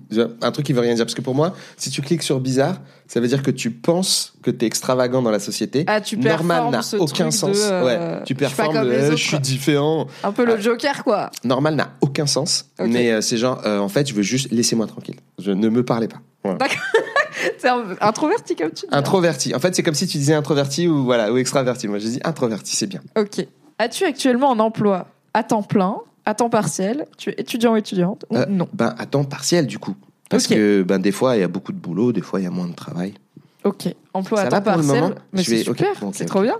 un truc qui veut rien dire. Parce que pour moi, si tu cliques sur bizarre, ça veut dire que tu penses que t'es extravagant dans la société. Ah, tu Normal n'a aucun sens. de, euh, ouais, tu je suis performes le, les euh, je suis différent. Un peu le Joker, quoi. Normal n'a aucun sens, mais euh, c'est genre, euh, en fait, je veux juste laissez-moi tranquille. Je ne me parlez pas. Voilà. C'est introverti comme tu dis. Introverti. En fait, c'est comme si tu disais introverti ou voilà ou extraverti. Moi, je dis introverti, c'est bien. Ok. As-tu actuellement un emploi à temps plein, à temps partiel Tu es étudiant ou étudiante ou Euh, Non. Ben à temps partiel du coup, parce que ben des fois il y a beaucoup de boulot, des fois il y a moins de travail. Ok. Emploi Ça à temps partiel. Mais c'est vais- super. bon, ok, c'est trop bien.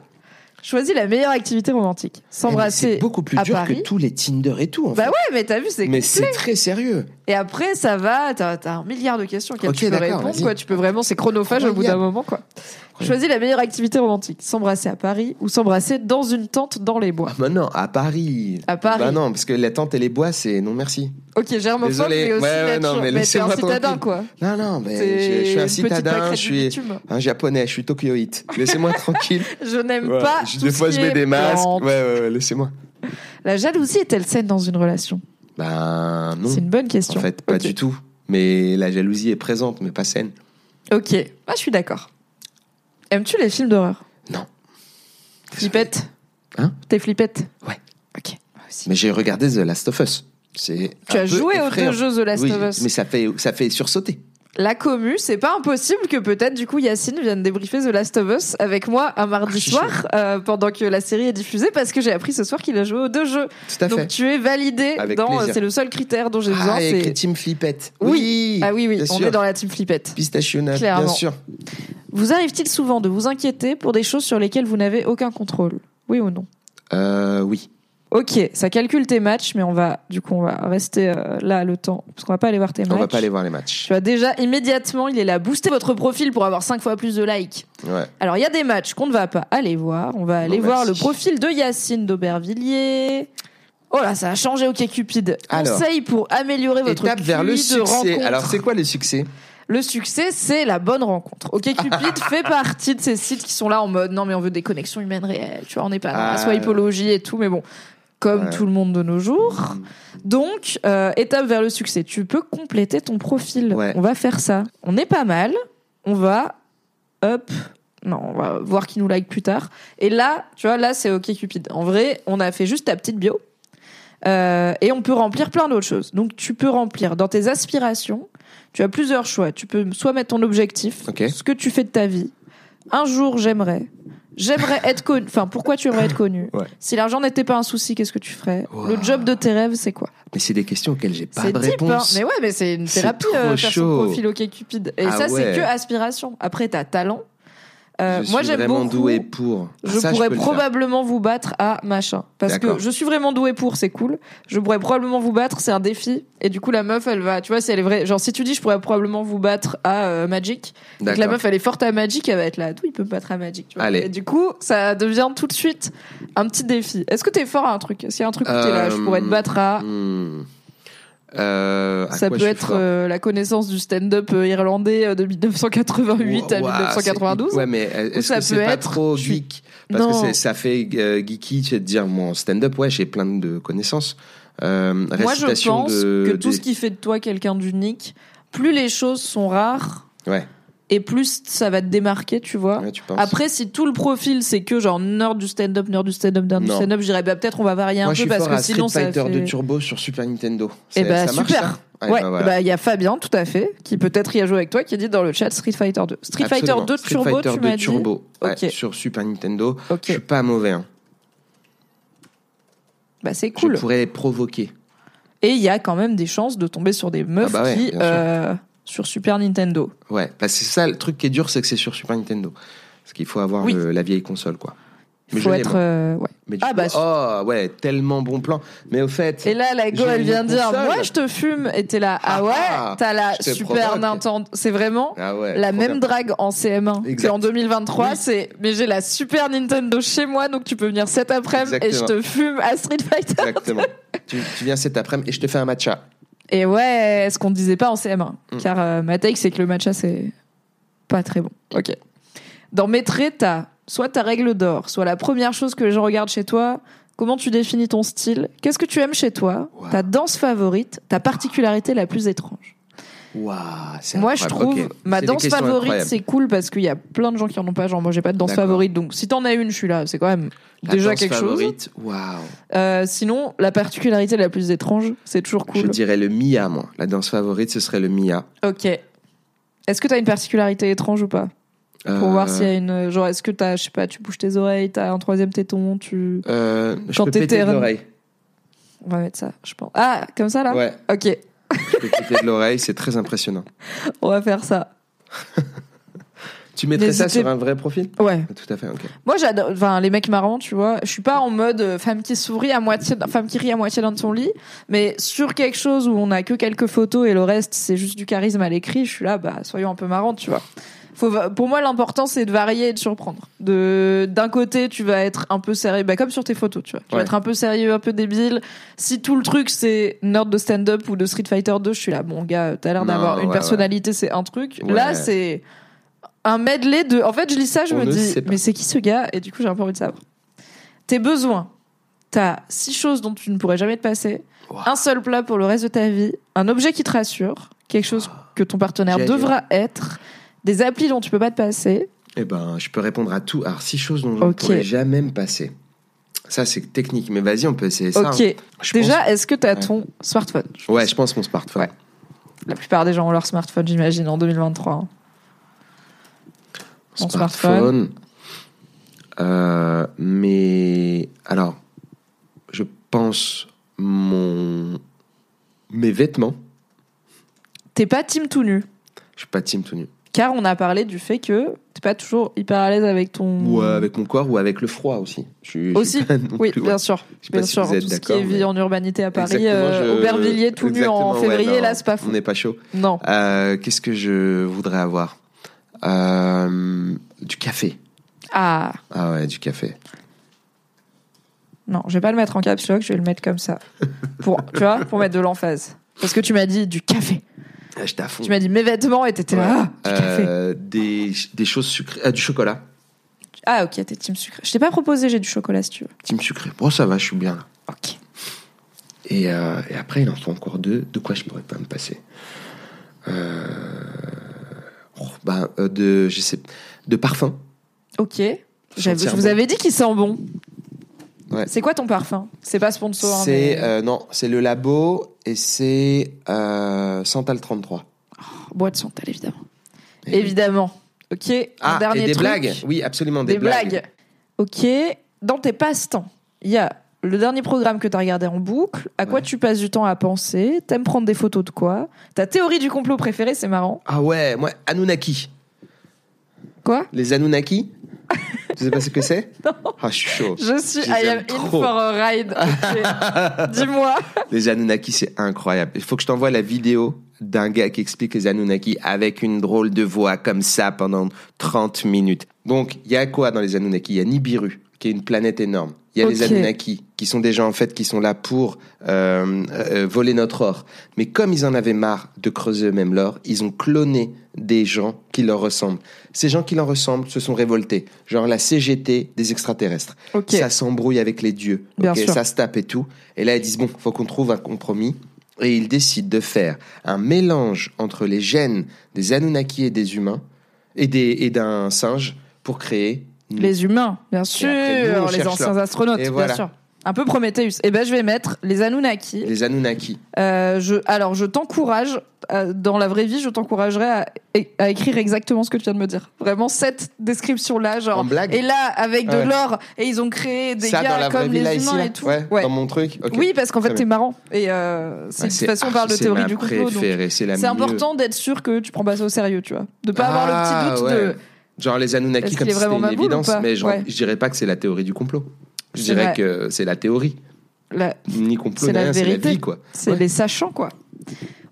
Choisis la meilleure activité romantique. Eh, S'embrasser. C'est beaucoup plus à dur Paris. que tous les Tinder et tout. En Bah fait. ouais, mais t'as vu, c'est mais c'est très sérieux. Et après, ça va, t'as as un milliard de questions auxquelles Ok, tu peux répondre. Quoi. Tu peux vraiment, c'est chronophage au bout d'un moment. quoi. Choisis la meilleure activité romantique. S'embrasser à Paris ou s'embrasser dans une tente dans les bois. Ah bah non, à Paris. À Paris. Bah non, parce que la tente et les bois, c'est non merci. Ok, germophobe, Désolé. mais aussi Ouais, ouais, non, mais t'es un citadin, quoi. Non, non, mais je, je suis un citadin, je suis un japonais, je suis tokyoïte. Laissez-moi tranquille. Je n'aime Voilà. pas. Tout des ce fois, je mets des masques. ouais, ouais, laissez-moi. La jalousie est-elle saine dans une relation? Ben non. C'est une bonne question. En fait, pas du tout. Mais la jalousie est présente, mais pas saine. Ok, ah, je suis d'accord. Aimes-tu les films d'horreur? Non. Flippette? Hein? T'es flippette? Ouais. Ok, moi aussi. Mais j'ai regardé The Last of Us. C'est Tu as joué aux effrayant. deux jeux The Last oui, of Us. mais ça fait, ça fait sursauter. La commu, c'est pas impossible que peut-être du coup Yacine vienne débriefer The Last of Us avec moi un mardi Archi soir euh, pendant que la série est diffusée parce que j'ai appris ce soir qu'il a joué aux deux jeux. Tout à Donc fait. tu es validé Avec dans plaisir. c'est le seul critère dont j'ai besoin Ah, a c'est Team Flippette. Oui. Oui. Ah oui oui, bien on sûr. est dans la team flippette. Pistachio nut, Clairement. bien sûr. Vous arrive-t-il souvent de vous inquiéter pour des choses sur lesquelles vous n'avez aucun contrôle? Oui ou non? Euh, oui. Ok, ça calcule tes matchs, mais on va, du coup, on va rester euh, là le temps, parce qu'on va pas aller voir tes matchs. On va pas aller voir les matchs. Tu vois, déjà, immédiatement, il est là. Booster votre profil pour avoir 5 fois plus de likes. Ouais. Alors, il y a des matchs qu'on ne va pas aller voir. On va aller Non, voir merci. le profil de Yacine d'Aubervilliers. Oh là, ça a changé OK Cupid. Alors, Conseil pour améliorer votre Étape vers le de succès. rencontre. Alors, c'est quoi le succès? Le succès, c'est la bonne rencontre. OK Cupid fait partie de ces sites qui sont là en mode non mais on veut des connexions humaines réelles. Tu vois, on n'est pas dans la Ah. swipeologie et tout, mais bon, comme Ouais. tout le monde de nos jours. Donc, euh, étape vers le succès. Tu peux compléter ton profil. Ouais. On va faire ça. On est pas mal. On va hop. Non, on va voir qui nous like plus tard. Et là, tu vois, là, c'est OK Cupid. En vrai, on a fait juste ta petite bio. Euh, et on peut remplir plein d'autres choses. Donc, tu peux remplir dans tes aspirations. Tu as plusieurs choix. Tu peux soit mettre ton objectif, ce que tu fais de ta vie. Un jour, j'aimerais. J'aimerais être connu. Enfin, pourquoi tu aimerais être connu Ouais. Si l'argent n'était pas un souci, qu'est-ce que tu ferais? Wow. Le job de tes rêves, c'est quoi? Mais c'est des questions auxquelles j'ai pas de deep, hein. réponse. Mais ouais, mais c'est une thérapie euh, faire son profil OK Cupid. Et Ah ça, ouais. c'est que aspiration. Après, t'as talent. Euh, je moi, suis j'aime vraiment beaucoup. doué pour. Ah, Je ça, pourrais probablement vous battre à machin. Parce que je suis vraiment doué pour, c'est cool. Je pourrais probablement vous battre, c'est un défi. Et du coup, la meuf, elle va, tu vois, si elle est vraie. Genre, si tu dis, je pourrais probablement vous battre à euh, Magic. Donc la meuf, elle est forte à Magic, elle va être là. D'où il peut me battre à Magic, tu vois? Allez. Et du coup, ça devient tout de suite un petit défi. Est-ce que t'es fort à un truc? S'il y a un truc où t'es là, je pourrais te Euh, battre à. Hmm. Euh, Ça peut être euh, la connaissance du stand-up euh, irlandais de 1988 à Ouah, 1992. c'est- Ouais, mais est-ce ça que c'est peut pas être- trop geek Parce Non. que ça fait geeky, de dire, mon stand-up, ouais, j'ai plein de connaissances. Euh, Moi, je pense de, que tout des- ce qui fait de toi quelqu'un d'unique, plus les choses sont rares Ouais, et plus ça va te démarquer, tu vois. ouais, tu Après, si tout le profil c'est que genre nerd du stand-up, nerd du stand-up, nerd du Non. stand-up, je dirais bah, peut-être on va varier un Moi, je peu suis parce fort que à sinon Street ça Fighter fait. de Turbo sur Super Nintendo. Eh C'est- ben ça marche, super. ça Ouais, bah, bah, il voilà. y a Fabien, tout à fait, qui peut-être y a joué avec toi, qui a dit dans le chat Street Fighter 2. Street Fighter Absolument. 2 Street Turbo, Fighter tu 2 m'as dit. Turbo, ouais, Ok. sur Super Nintendo. Ok. Je suis pas mauvais. Hein. Bah c'est cool. Je pourrais les provoquer. Et il y a quand même des chances de tomber sur des meufs Ah bah ouais, qui sur Super Nintendo. Ouais, bah, c'est ça le truc qui est dur, c'est que c'est sur Super Nintendo. Parce qu'il faut avoir Oui. le- la vieille console, quoi. Il faut être moi. euh, ouais. Mais Ah coup, bah, oh ouais, tellement bon plan. Mais au fait, Et là, la go, elle vient dire, moi, je te fume. Et t'es là, ah Ah ouais, ah, t'as la Super. Nintendo. C'est vraiment ah ouais, la même drague en CM1 Exact. qu'en 2023. Oui. C'est, mais j'ai la Super Nintendo chez moi, donc tu peux venir cet après-midi et je te fume à Street Fighter. Exactement. tu, tu viens cet après-midi et je te fais un matcha. Et ouais, ce qu'on ne disait pas en CM1. Mm. Car euh, ma take, c'est que le matcha, c'est pas très bon. Ok. Dans mes traits, t'as soit ta règle d'or, soit la première chose que les gens regardent chez toi, comment tu définis ton style, qu'est-ce que tu aimes chez toi, Wow. ta danse favorite, ta particularité la plus étrange. C'est Moi, je trouve ma danse favorite, c'est cool parce qu'il y a plein de gens qui en ont pas. Genre, moi, j'ai pas de danse favorite, donc si t'en as une, je suis là. C'est quand même La déjà quelque chose. favorite, Waouh. Euh, sinon, la particularité la plus étrange, c'est toujours Je cool. dirais le Mia, moi. La danse favorite, ce serait le Mia. Ok. Est-ce que t'as une particularité étrange ou pas? Pour Euh, voir s'il y a une. Genre, est-ce que t'as, je sais pas, tu bouges tes oreilles, t'as un troisième téton, tu. euh, je Quand peux péter l'oreille. On va mettre ça, je pense. Ah, comme ça là? Ouais, Ok, je peux péter de l'oreille, c'est très impressionnant. on va faire ça. Tu mettrais ça sur un vrai profil? Ouais. Tout à fait, ok. Moi, j'adore. Enfin, les mecs marrants, tu vois. Je suis pas en mode euh, femme qui sourit à moitié, femme qui rit à moitié dans son lit, mais sur quelque chose où on a que quelques photos et le reste c'est juste du charisme à l'écrit, je suis là, bah soyons un peu marrantes, tu vois. Faut, pour moi, l'important c'est de varier et de surprendre. De d'un côté, tu vas être un peu sérieux, bah comme sur tes photos, tu vois. Tu vas être un peu sérieux, un peu débile. Si tout le truc c'est nerd de stand-up ou de Street Fighter 2, je suis là, bon gars, t'as l'air d'avoir une ouais, personnalité, c'est un truc. Là, c'est un medley de. En fait, je lis ça, je On me dis, mais c'est qui ce gars? Et du coup, j'ai un peu envie de savoir. Tes besoins. T'as six choses dont tu ne pourrais jamais te passer. Wow. Un seul plat pour le reste de ta vie. Un objet qui te rassure. Quelque chose que ton partenaire Génial. devra être. Des applis dont tu peux pas te passer. Eh ben, je peux répondre à tout. Alors, six choses dont je ne Ok. pourrais jamais me passer. Ça, c'est technique, mais vas-y, on peut essayer ça. ok. hein. Déjà, est-ce que tu as Ouais. ton smartphone? Ouais, je pense mon smartphone. Ouais. La plupart des gens ont leur smartphone, j'imagine, en 2023. hein. Mon Smartphone. Euh, mais alors, je pense mon mes vêtements. T'es pas team tout nu? Je suis pas team tout nu. Car on a parlé du fait que t'es pas toujours hyper à l'aise avec ton. Ou euh, avec mon corps ou avec le froid aussi. Je je Aussi, oui, plus, bien sûr. Je sais pas Bien si sûr, vous êtes tout ce qui est vie mais- en urbanité à Paris, euh, Aubervilliers tout nu en ouais, février, non, là, c'est pas fou. On n'est pas chaud. Non. Euh, Qu'est-ce que je voudrais avoir? Du café. Ah, Ah ouais, du café. non, je vais pas le mettre en caps lock, je vais le mettre comme ça. Pour, tu vois, pour mettre de l'emphase. Parce que tu m'as dit du café. Ah, J'étais à fond. Tu m'as dit mes vêtements et t'étais là, ah, du café. Euh, des, des choses sucrées. Ah, du chocolat. Ah, ok, t'es team sucré. Je t'ai pas proposé, j'ai du chocolat si tu veux. Team sucré. Bon, ça va, je suis bien là. Ok. Et, euh, et après, il en faut encore deux. De quoi je pourrais pas me passer euh... oh, bah, euh, de, je sais, de parfum. Ok. Je vous bon. avais dit qu'il sent bon. Ouais. C'est quoi ton parfum? C'est pas sponsor. hein, C'est mais- euh, non, c'est le labo et c'est euh, Santal 33. Boîte Santal, évidemment. Et- évidemment. Ok. un Ah, dernier et des truc. blagues. Oui, absolument des, Des, blagues. Ok. Dans tes passe-temps, il y a le dernier programme que tu as regardé en boucle. À quoi Ouais. tu passes du temps à penser? T'aimes prendre des photos de quoi? Ta théorie du complot préférée, c'est marrant. Ah ouais, moi Anunnaki. Quoi? Les Anunnaki? Tu sais pas ce que c'est? Non. Ah, je suis chaud. Je suis Je I am in for a ride. Dis-moi. Les Anunnaki, c'est incroyable. Il faut que je t'envoie la vidéo d'un gars qui explique les Anunnaki avec une drôle de voix comme ça pendant 30 minutes. Donc, il y a quoi dans les Anunnaki? Il y a Nibiru, qui est une planète énorme. Il y a les. Anunnaki, qui sont des gens en fait qui sont là pour euh, euh, voler notre or. Mais comme ils en avaient marre de creuser eux-mêmes l'or, ils ont cloné des gens qui leur ressemblent. Ces gens qui leur ressemblent se sont révoltés, genre la CGT des extraterrestres. Ok. Ça s'embrouille avec les dieux, Bien ok, sûr. ça se tape et tout. Et là, ils disent bon, faut qu'on trouve un compromis. Et ils décident de faire un mélange entre les gènes des Anunnaki et des humains et des et d'un singe pour créer Les humains, bien sûr. après, nous, on les anciens astronautes, Et bien voilà. sûr. Un peu Prometheus. Eh ben, je vais mettre les Anunnaki. les Anunnaki. Euh, je, alors, je t'encourage, euh, dans la vraie vie, je t'encouragerais à, à écrire exactement ce que tu viens de me dire. Vraiment, cette description-là, genre. En blague Et là, avec de Ouais. l'or, et ils ont créé des ça dans gars vraie comme vie les là humains ici et tout. Ouais, Ouais. dans mon truc. Oui, parce qu'en fait, t'es marrant. Et euh, c'est- de toute façon, on ah, parle de théorie ma du complot. c'est important d'être sûr que tu prends pas ça au sérieux, tu vois. De pas avoir le Ah, petit doute ouais. de. Genre les Anunnaki comme si c'était une évidence, mais genre, Ouais. je dirais pas que c'est la théorie du complot. Je dirais que c'est la théorie, la- ni complot, ni rien, c'est la vie quoi. C'est Ouais. les sachants, quoi.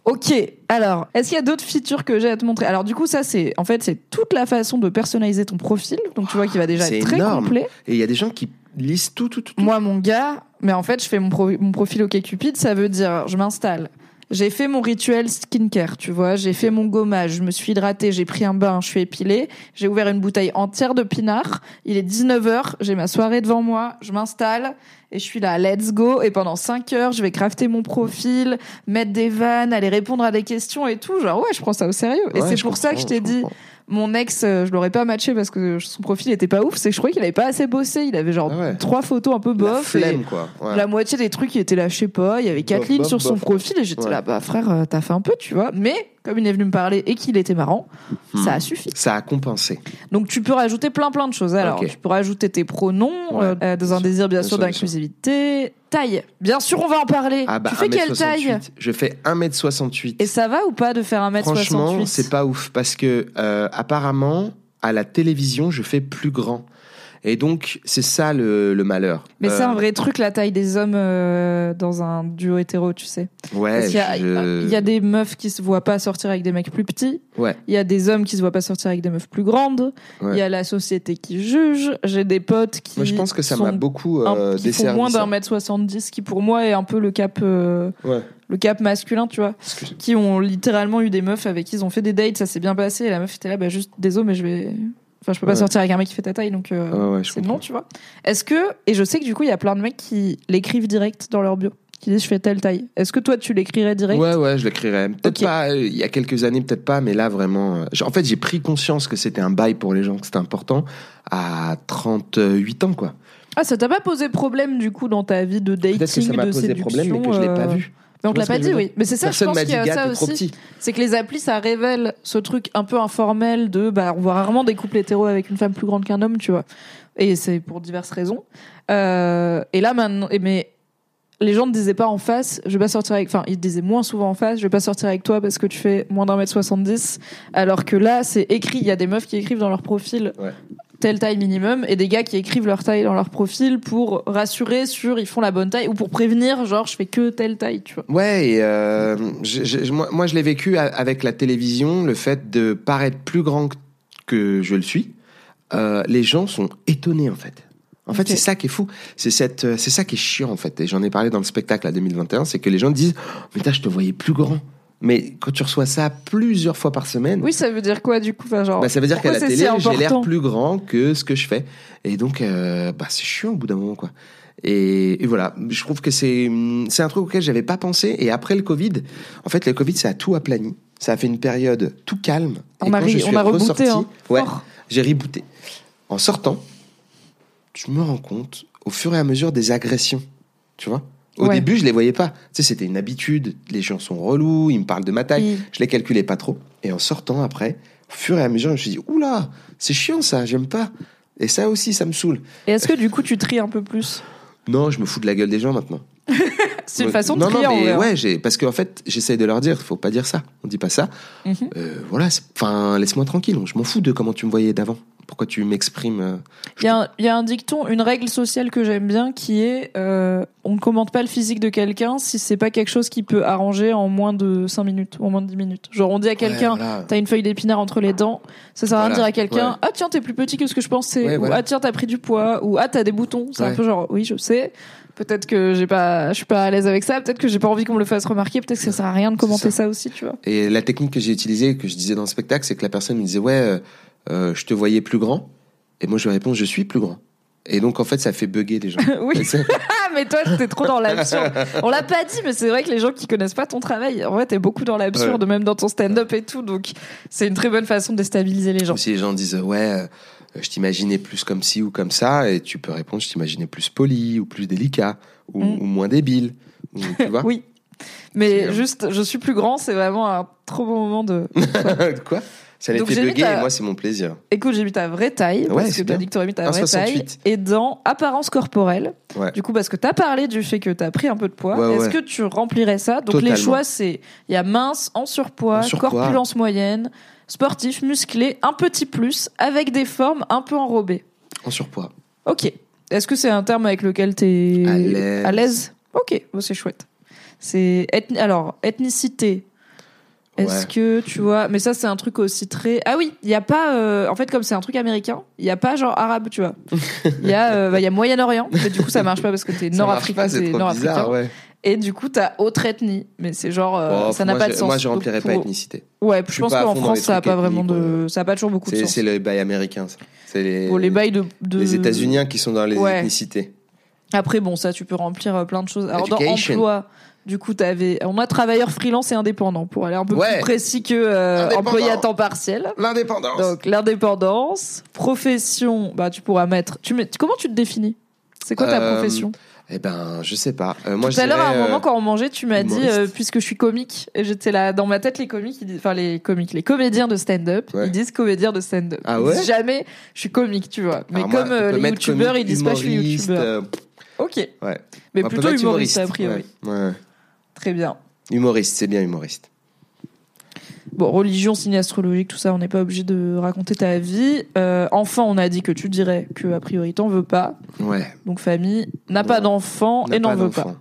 Ok, alors, est-ce qu'il y a d'autres features que j'ai à te montrer? Alors, du coup, ça, c'est en fait, c'est toute la façon de personnaliser ton profil. Donc, tu vois qu'il va déjà être très énorme. complet. Et il y a des gens qui lisent tout, tout, tout. tout. Moi, mon gars, mais en fait, je fais mon, pro- mon profil OkCupid, ça veut dire, je m'installe. J'ai fait mon rituel skincare, tu vois. J'ai fait mon gommage, je me suis hydratée, j'ai pris un bain, je suis épilée. J'ai ouvert une bouteille entière de pinard. Il est 19h, j'ai ma soirée devant moi, je m'installe et je suis là, let's go. Et pendant 5 heures, je vais crafter mon profil, mettre des vannes, aller répondre à des questions et tout. Genre, ouais, je prends ça au sérieux. et c'est pour ça que je t'ai dit, comprends. Mon ex, euh, je l'aurais pas matché parce que son profil était pas ouf. C'est que je croyais qu'il avait pas assez bossé. Il avait genre Ah ouais. trois photos un peu La bof. et- flemme quoi. Ouais. la moitié des trucs, il était là, je sais pas, il y avait quatre lignes sur son bof. profil et j'étais Ouais. là, bah frère, euh, t'as fait un peu, tu vois. Mais comme il est venu me parler et qu'il était marrant, Hmm. ça a suffi. Ça a compensé. Donc tu peux rajouter plein plein de choses. Alors, tu peux rajouter tes pronoms, Ouais. euh, euh, dans un désir bien Bien sûr d'inclusivité. Taille, bien sûr, on va en parler. Ah bah tu fais quelle 1m68. taille? Je fais 1m68. Et ça va ou pas de faire 1m68 Franchement, c'est pas ouf parce que euh, apparemment à la télévision, je fais plus grand. Et donc c'est ça le, le malheur. Mais c'est Euh, un vrai truc, la taille des hommes euh, dans un duo hétéro, tu sais. Ouais, Parce qu'il y, a- je- il y a des meufs qui se voient pas sortir avec des mecs plus petits. Ouais. Il y a des hommes qui se voient pas sortir avec des meufs plus grandes. Ouais. Il y a la société qui juge. J'ai des potes qui. Moi, je pense que ça m'a beaucoup un- euh, qui font desservi. moins d'un mètre 70, qui pour moi est un peu le cap, euh, Ouais. le cap masculin, tu vois. Qui ont littéralement eu des meufs avec qui ils ont fait des dates, ça s'est bien passé. Et la meuf était là, bah juste, désolé, mais je vais. Enfin, je peux pas Ouais. sortir avec un mec qui fait ta taille, donc euh, ouais, c'est non, tu vois. Est-ce que. Et je sais que du coup, il y a plein de mecs qui l'écrivent direct dans leur bio, qui disent je fais telle taille. Est-ce que toi, tu l'écrirais direct? Ouais, ouais, je l'écrirais. Peut-être pas euh, il y a quelques années, peut-être pas, mais là vraiment. euh, En fait, j'ai pris conscience que c'était un bail pour les gens, que c'était important à 38 ans, quoi. Ah, ça t'a pas posé problème du coup dans ta vie de dating, Peut-être que ça m'a de posé séduction problème, mais que je l'ai pas euh, vu. Mais on Tu te l'a pas dit, oui. Mais c'est ça, Personne je pense qu'il y a ça aussi. C'est que les applis, ça révèle ce truc un peu informel de, bah, on voit rarement des couples hétéros avec une femme plus grande qu'un homme, tu vois. Et c'est pour diverses raisons. Euh, et là, maintenant, mais les gens ne disaient pas en face, je vais pas sortir avec, enfin, ils disaient moins souvent en face, je vais pas sortir avec toi parce que tu fais moins d'un mètre 70. Alors que là, c'est écrit, il y a des meufs qui écrivent dans leur profil Ouais. Telle taille minimum et des gars qui écrivent leur taille dans leur profil pour rassurer sur ils font la bonne taille ou pour prévenir, genre, je fais que telle taille, tu vois. Ouais, et euh, je- je- moi, moi, je l'ai vécu avec la télévision, le fait de paraître plus grand que- je le suis. Euh, les gens sont étonnés en fait. En fait, c'est ça qui est fou. C'est cette, euh, c'est ça qui est chiant en fait. Et j'en ai parlé dans le spectacle à 2021, c'est que les gens disent, oh, mais putain, je te voyais plus grand. Mais quand tu reçois ça plusieurs fois par semaine, Oui, ça veut dire quoi du coup enfin, genre, bah, ça veut dire qu'à la télé, si j'ai l'air plus grand que ce que je fais. Et donc, euh, bah, c'est chiant au bout d'un moment, quoi. Et, et voilà, je trouve que c'est c'est un truc auquel j'avais pas pensé. Et après le Covid, en fait, le Covid, ça a tout aplani. Ça a fait une période tout calme. On et a quand je suis on a rebooté, ressorti, hein, ouais, fort. j'ai rebooté. En sortant, je me rends compte au fur et à mesure des agressions, tu vois. Au Ouais. début, je les voyais pas. Tu sais, c'était une habitude. Les gens sont relous, ils me parlent de ma taille. Oui. Je les calculais pas trop. Et en sortant après, au fur et à mesure, je me suis dit, oula, c'est chiant ça, j'aime pas. Et ça aussi, ça me saoule. Et est-ce que du coup tu tries un peu plus? Non, je me fous de la gueule des gens maintenant. C'est une façon de non, trier non, en mais vrai, hein. ouais, parce qu'en fait, j'essaye de leur dire, faut pas dire ça. On dit pas ça. Mhm. Euh, voilà, enfin, laisse-moi tranquille. Je m'en fous de comment tu me voyais d'avant. Pourquoi tu m'exprimes euh, Il y, a un- il y a un dicton, une règle sociale que j'aime bien qui est euh, on ne commente pas le physique de quelqu'un si c'est pas quelque chose qui peut arranger en moins de 5 minutes ou en moins de 10 minutes. Genre on dit à quelqu'un Ouais, voilà. t'as une feuille d'épinard entre les dents, ça sert à rien de dire à quelqu'un ouais. ah tiens t'es plus petit que ce que je pensais Ouais, ou voilà. ah tiens t'as pris du poids ou ah t'as des boutons. C'est un peu genre oui je sais. Peut-être que j'ai pas, je suis pas à l'aise avec ça. Peut-être que j'ai pas envie qu'on me le fasse remarquer. Peut-être que ça sert à rien de commenter ça. ça. aussi, tu vois. Et la technique que j'ai utilisée, que je disais dans le spectacle, c'est que la personne me disait ouais, euh, je te voyais plus grand, et moi je lui réponds je suis plus grand. Et donc en fait ça fait bugger les gens. oui. Ah, mais toi, t'es trop dans l'absurde. On l'a pas dit, mais c'est vrai que les gens qui connaissent pas ton travail, en vrai, t'es beaucoup dans l'absurde, même dans ton stand-up et tout. Donc, c'est une très bonne façon de déstabiliser les gens. Si les gens disent ouais, euh, je t'imaginais plus comme ci ou comme ça, et tu peux répondre je t'imaginais plus poli ou plus délicat ou, Mm. ou moins débile. Ou, tu vois Oui. Mais juste, je suis plus grand, c'est vraiment un trop bon moment de. Quoi? Ça les Donc mis bugger ta- et moi c'est mon plaisir. Écoute, j'ai mis ta vraie taille, Ouais, parce que t'as dit que t'aurais mis ta vraie taille. 1,68. Et dans apparence corporelle, Ouais. du coup, parce que t'as parlé du fait que t'as pris un peu de poids, Ouais, est-ce que tu remplirais ça? Donc les choix, c'est il y a mince, en surpoids, En surpoids. corpulence moyenne, sportif, musclé, un petit plus, avec des formes un peu enrobées. En surpoids. Ok. Est-ce que c'est un terme avec lequel t'es À l'aise. à l'aise? Ok, bon, c'est chouette. C'est ethni- alors ethnicité. Est-ce Ouais. que tu vois Mais ça, c'est un truc aussi très. Ah oui, il y a pas. euh, En fait, comme c'est un truc américain, il y a pas genre arabe, tu vois. Il y a, euh, bah, y a Moyen-Orient, mais du coup, ça marche pas parce que t'es nord-africain. c'est nord-africain. ouais. Et du coup, t'as autre ethnie, mais c'est genre, euh, Oh, ça n'a pas de sens. Moi je Donc, remplirais pas ethnicité. Ouais, Je je pense qu'en France, les ça a pas vraiment de, ouais. ça a pas toujours beaucoup de sens. c'est le bail américain ça. C'est les, Bon, les bails de, de... les États-Unis qui sont dans les Ouais. ethnicités. Après, bon, ça, tu peux remplir euh, plein de choses. Alors, dans emploi, du coup, t'avais, on a travailleur freelance et indépendant pour aller un peu Ouais. plus précis que euh, employé à temps partiel. L'indépendance. Donc, l'indépendance, profession, bah, tu pourras mettre. Tu mets, comment tu te définis? C'est quoi ta Euh, profession? Eh ben, je sais pas. Euh, moi, Tout à l'heure, à un moment, quand on mangeait, tu m'as dit, humoriste. euh, puisque je suis comique, et j'étais là, dans ma tête, les comiques, ils disent- enfin, les comiques, les comédiens de stand-up, Ouais. ils disent comédien de stand-up. Ah Ils ouais disent jamais, je suis comique, tu vois. Mais alors comme euh, les youtubeurs, ils disent pas, je suis humoriste, youtubeur. Ok. ouais. Mais On plutôt mettre humoriste, a priori. Ouais. ouais. Très bien. Humoriste, c'est bien humoriste. Bon, religion, signe astrologique, tout ça, on n'est pas obligé de raconter ta vie. Euh, enfant, on a dit que tu dirais que a priori t'en veux pas. Ouais. Donc famille, n'a pas d'enfant et n'en veut pas.